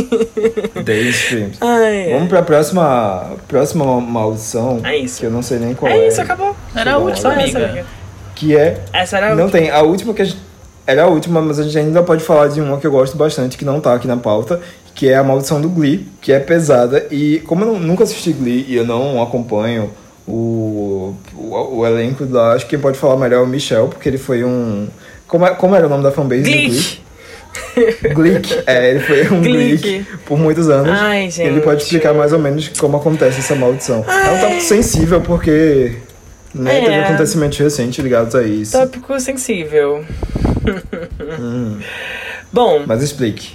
*laughs* Day streams. Ai, Vamos pra próxima, próxima maldição. É isso. Que eu não sei nem qual é. é isso, acabou. Era a última, Só essa, amiga. amiga. Que é. Essa era a Não última. tem. A última que a gente. Era a última, mas a gente ainda pode falar de uma que eu gosto bastante, que não tá aqui na pauta, que é a maldição do Glee, que é pesada. E como eu nunca assisti Glee e eu não acompanho o, o, o elenco lá, acho que quem pode falar melhor é o Michel, porque ele foi um. Como, é- como era o nome da fanbase do Glee? Glick. É, ele foi um Glick. Glick por muitos anos. Ai, gente. Ele pode explicar mais ou menos como acontece essa maldição. É um tópico sensível porque né, É. teve acontecimentos recentes ligados a isso. Tópico sensível. Hum. Bom, Mas explique.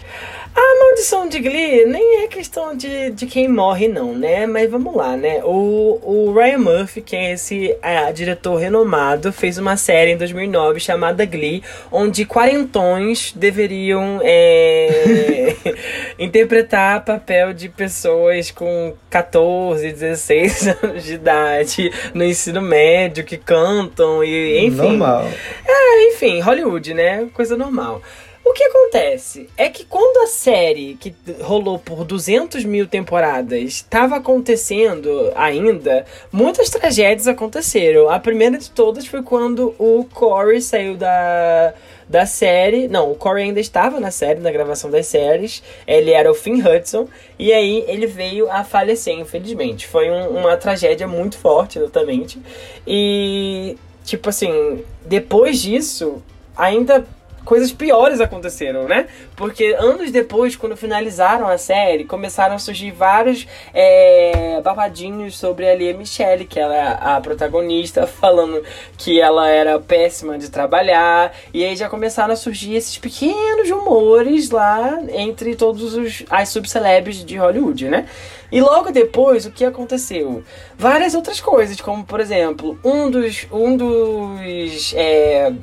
A maldição de Glee nem é questão de, de quem morre, não, né? Mas vamos lá, né? O, o Ryan Murphy, que é esse é, diretor renomado, fez uma série em 2009 chamada Glee, onde quarentões deveriam é, *laughs* interpretar papel de pessoas com 14, 16 *laughs* anos de idade no ensino médio, que cantam e enfim. Normal. É, enfim, Hollywood, né? Coisa normal. O que acontece é que quando a série, que rolou por 200 mil temporadas, estava acontecendo ainda, muitas tragédias aconteceram. A primeira de todas foi quando o Corey saiu da, da série. Não, o Corey ainda estava na série, na gravação das séries. Ele era o Finn Hudson. E aí ele veio a falecer, infelizmente. Foi um- uma tragédia muito forte, exatamente. E, tipo assim, depois disso, ainda coisas piores aconteceram, né? Porque anos depois, quando finalizaram a série, começaram a surgir vários é, babadinhos sobre a Lia Michelle, que ela é a protagonista, *laughs* falando que ela era péssima de trabalhar. E aí já começaram a surgir esses pequenos rumores lá entre todos os as subcelebres de Hollywood, né? E logo depois, o que aconteceu? Várias outras coisas, como por exemplo, um dos, um dos é,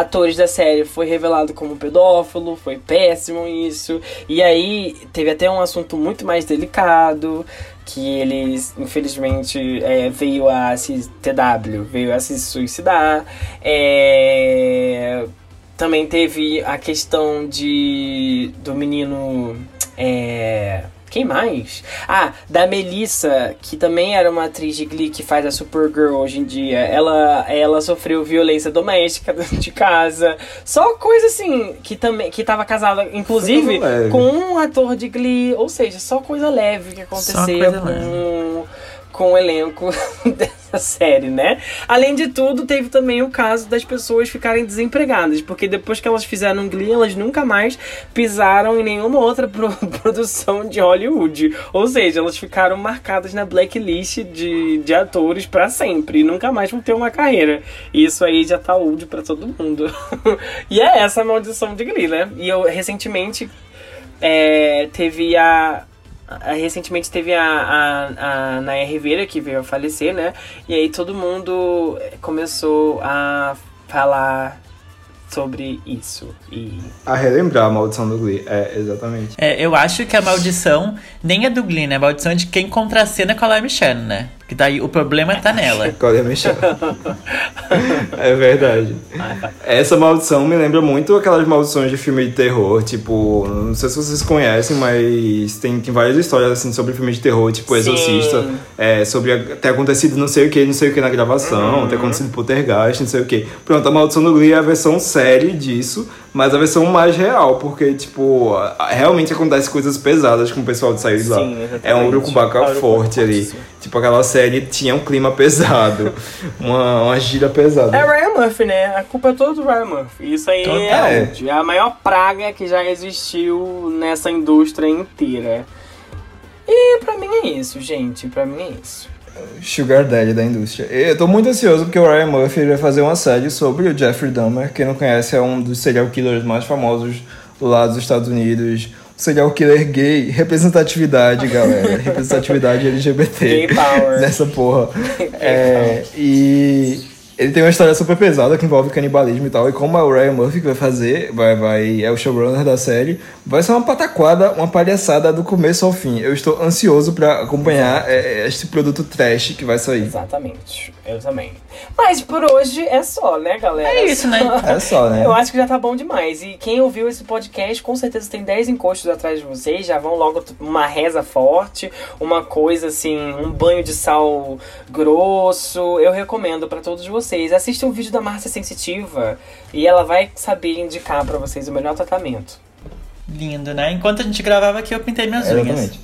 atores da série foi revelado como pedófilo, foi péssimo isso. E aí teve até um assunto muito mais delicado, que ele infelizmente é, veio a se TW, veio a se suicidar. É, também teve a questão de do menino é, quem mais? Ah, da Melissa, que também era uma atriz de Glee que faz a Supergirl hoje em dia. Ela, ela sofreu violência doméstica dentro *laughs* de casa. Só coisa assim, que também que tava casada, inclusive, leve. com um ator de Glee. Ou seja, só coisa leve que Só acontecia coisa com, o elenco *laughs* dessa série, né? Além de tudo, teve também o caso das pessoas ficarem desempregadas, porque depois que elas fizeram Glee, elas nunca mais pisaram em nenhuma outra *laughs* pro- produção de Hollywood. Ou seja, elas ficaram marcadas na blacklist de, de atores pra sempre e nunca mais vão ter uma carreira. Isso aí já tá old pra todo mundo. *laughs* e é essa a maldição de Glee, né? E eu recentemente é, teve a- Recentemente teve a, a, a Naya Rivera, que veio a falecer, né? E aí todo mundo começou a falar sobre isso. E A relembrar a maldição do Glee. É, exatamente. É, eu acho que a maldição nem é do Glee, né? A maldição é de quem contracena com a Lea Michelle, né? Que daí o problema tá nela. *laughs* Michel. é verdade. Essa maldição me lembra muito aquelas maldições de filme de terror, tipo, não sei se vocês conhecem, mas tem, tem várias histórias assim sobre filme de terror, tipo Sim. Exorcista, é, sobre a- ter acontecido não sei o que, não sei o que na gravação, Uhum. ter acontecido poltergeist, não sei o que. Pronto, a maldição do Glee é a versão série disso, mas a versão mais real, porque, tipo, realmente acontece coisas pesadas com o pessoal de sair de lá. Sim, exatamente. É um urucubaca É urucubaca forte ali. forte. Tipo, aquela série tinha um clima pesado, *laughs* uma, uma gira pesada. É Ryan Murphy, né? A culpa é toda do Ryan Murphy. Isso aí Total. é, old. é a maior praga que já existiu nessa indústria inteira. E pra mim é isso, gente. Pra mim é isso. Sugar Daddy da indústria. Eu tô muito ansioso porque o Ryan Murphy vai fazer uma série sobre o Jeffrey Dahmer. Quem não conhece é um dos serial killers mais famosos lá dos Estados Unidos. Serial killer gay. Representatividade, *laughs* galera. Representatividade LGBT. Gay power. Nessa porra. É, e ele tem uma história super pesada que envolve canibalismo e tal. E como é o Ryan Murphy que vai fazer, vai, vai, é o showrunner da série, vai ser uma pataquada, uma palhaçada do começo ao fim. Eu estou ansioso pra acompanhar é, este produto trash que vai sair. Exatamente, eu também. Mas por hoje é só, né, galera? É isso, né? É só, né? Eu acho que já tá bom demais. E quem ouviu esse podcast, com certeza tem 10 encostos atrás de vocês. Já vão logo uma reza forte, uma coisa assim, um banho de sal grosso. Eu recomendo pra todos vocês. Assistam o vídeo da Márcia Sensitiva e ela vai saber indicar pra vocês o melhor tratamento. Lindo, né? Enquanto a gente gravava aqui, eu pintei minhas unhas. Exatamente.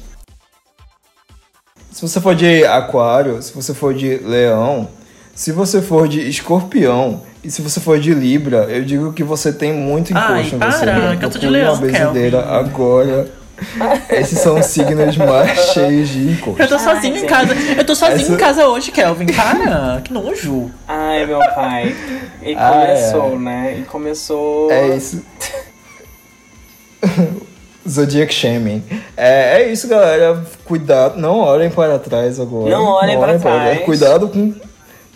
Se você for de aquário, se você for de leão, se você for de escorpião e se você for de libra, eu digo que você tem muito Ai, encosto em para, você. que eu tô de leão, uma benzedeira agora. *laughs* Esses são os signos mais *laughs* cheios de encosto. Eu tô sozinho em gente. casa. Eu tô sozinho Essa- em casa hoje, Kelvin. Para, que nojo. Ai, meu pai. E Ah, começou, é. né? E começou. É isso. *laughs* Zodiac Shaming. É, é isso, galera. Cuidado, não olhem para trás agora. Não olhem para trás. Cuidado com,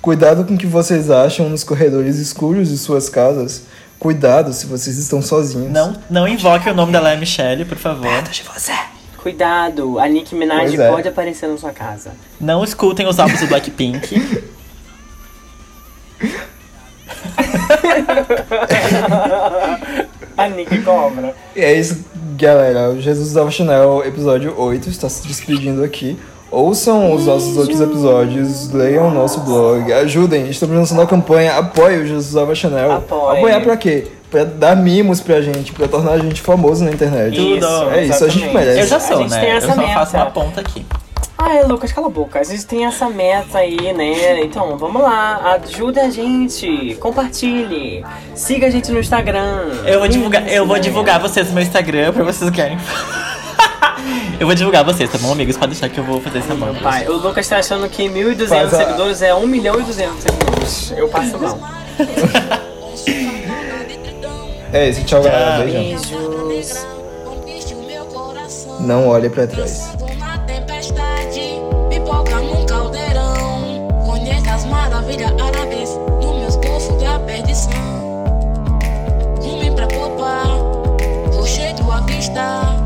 cuidado com o que vocês acham nos corredores escuros de suas casas. Cuidado se vocês estão sozinhos. Não, não invoque o nome da Léa Michelle, por favor. de você. Cuidado, a Nicki Minaj Pois é. pode aparecer na sua casa. Não escutem os álbuns do Blackpink. *laughs* A Nicki cobra. E é isso, galera. O Jesus Usava Chanel, episódio 8, está se despedindo aqui. Ouçam os nossos outros episódios, leiam o nosso blog, ajudem. Estamos lançando a campanha Apoie o Jesus Usava Chanel. Apoie. Apoiar pra quê? Pra dar mimos pra gente, pra tornar a gente famoso na internet. Tudo. É isso, a gente merece. Eu já A sou, gente né? tem Eu essa só meta. faço uma ponta aqui. Ai, Lucas, cala a boca. A gente tem essa meta aí, né? Então, vamos lá. Ajude a gente. Compartilhe. Siga a gente no Instagram. Eu vou divulgar, eu vou Isso, divulgar vocês no meu Instagram pra vocês querem. Eu vou divulgar vocês, tá bom, amigos? Pode deixar que eu vou fazer essa mão. Pai, o Lucas tá achando que 1.200 Faz a- seguidores é 1 milhão e 200 seguidores. Eu passo mal. *laughs* É isso, tchau, galera. Beijão. Beijos. Não olhe pra trás. Maravilhas árabes dos meus golfos da perdição. Rumo pra poupar, à vista.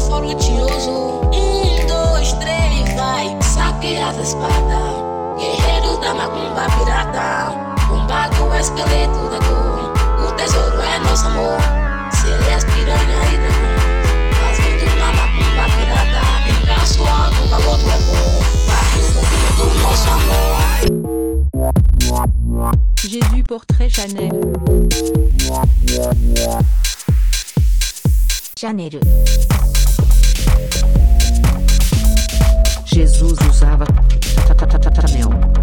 Pula fora o tioso. Um, dois, três, vai. Saque as espadas. Guerreiro da macumba pirata. Combate o esqueleto da cor. O tesouro é nosso amor. Sereias, piranha e dragão. Fazendo uma macumba pirata. Engraço alto, valor do amor. Barril do nosso amor. Jésus Portrait Chanel. チャンネル Jesus usava tatatatatanel. Ta, ta, ta,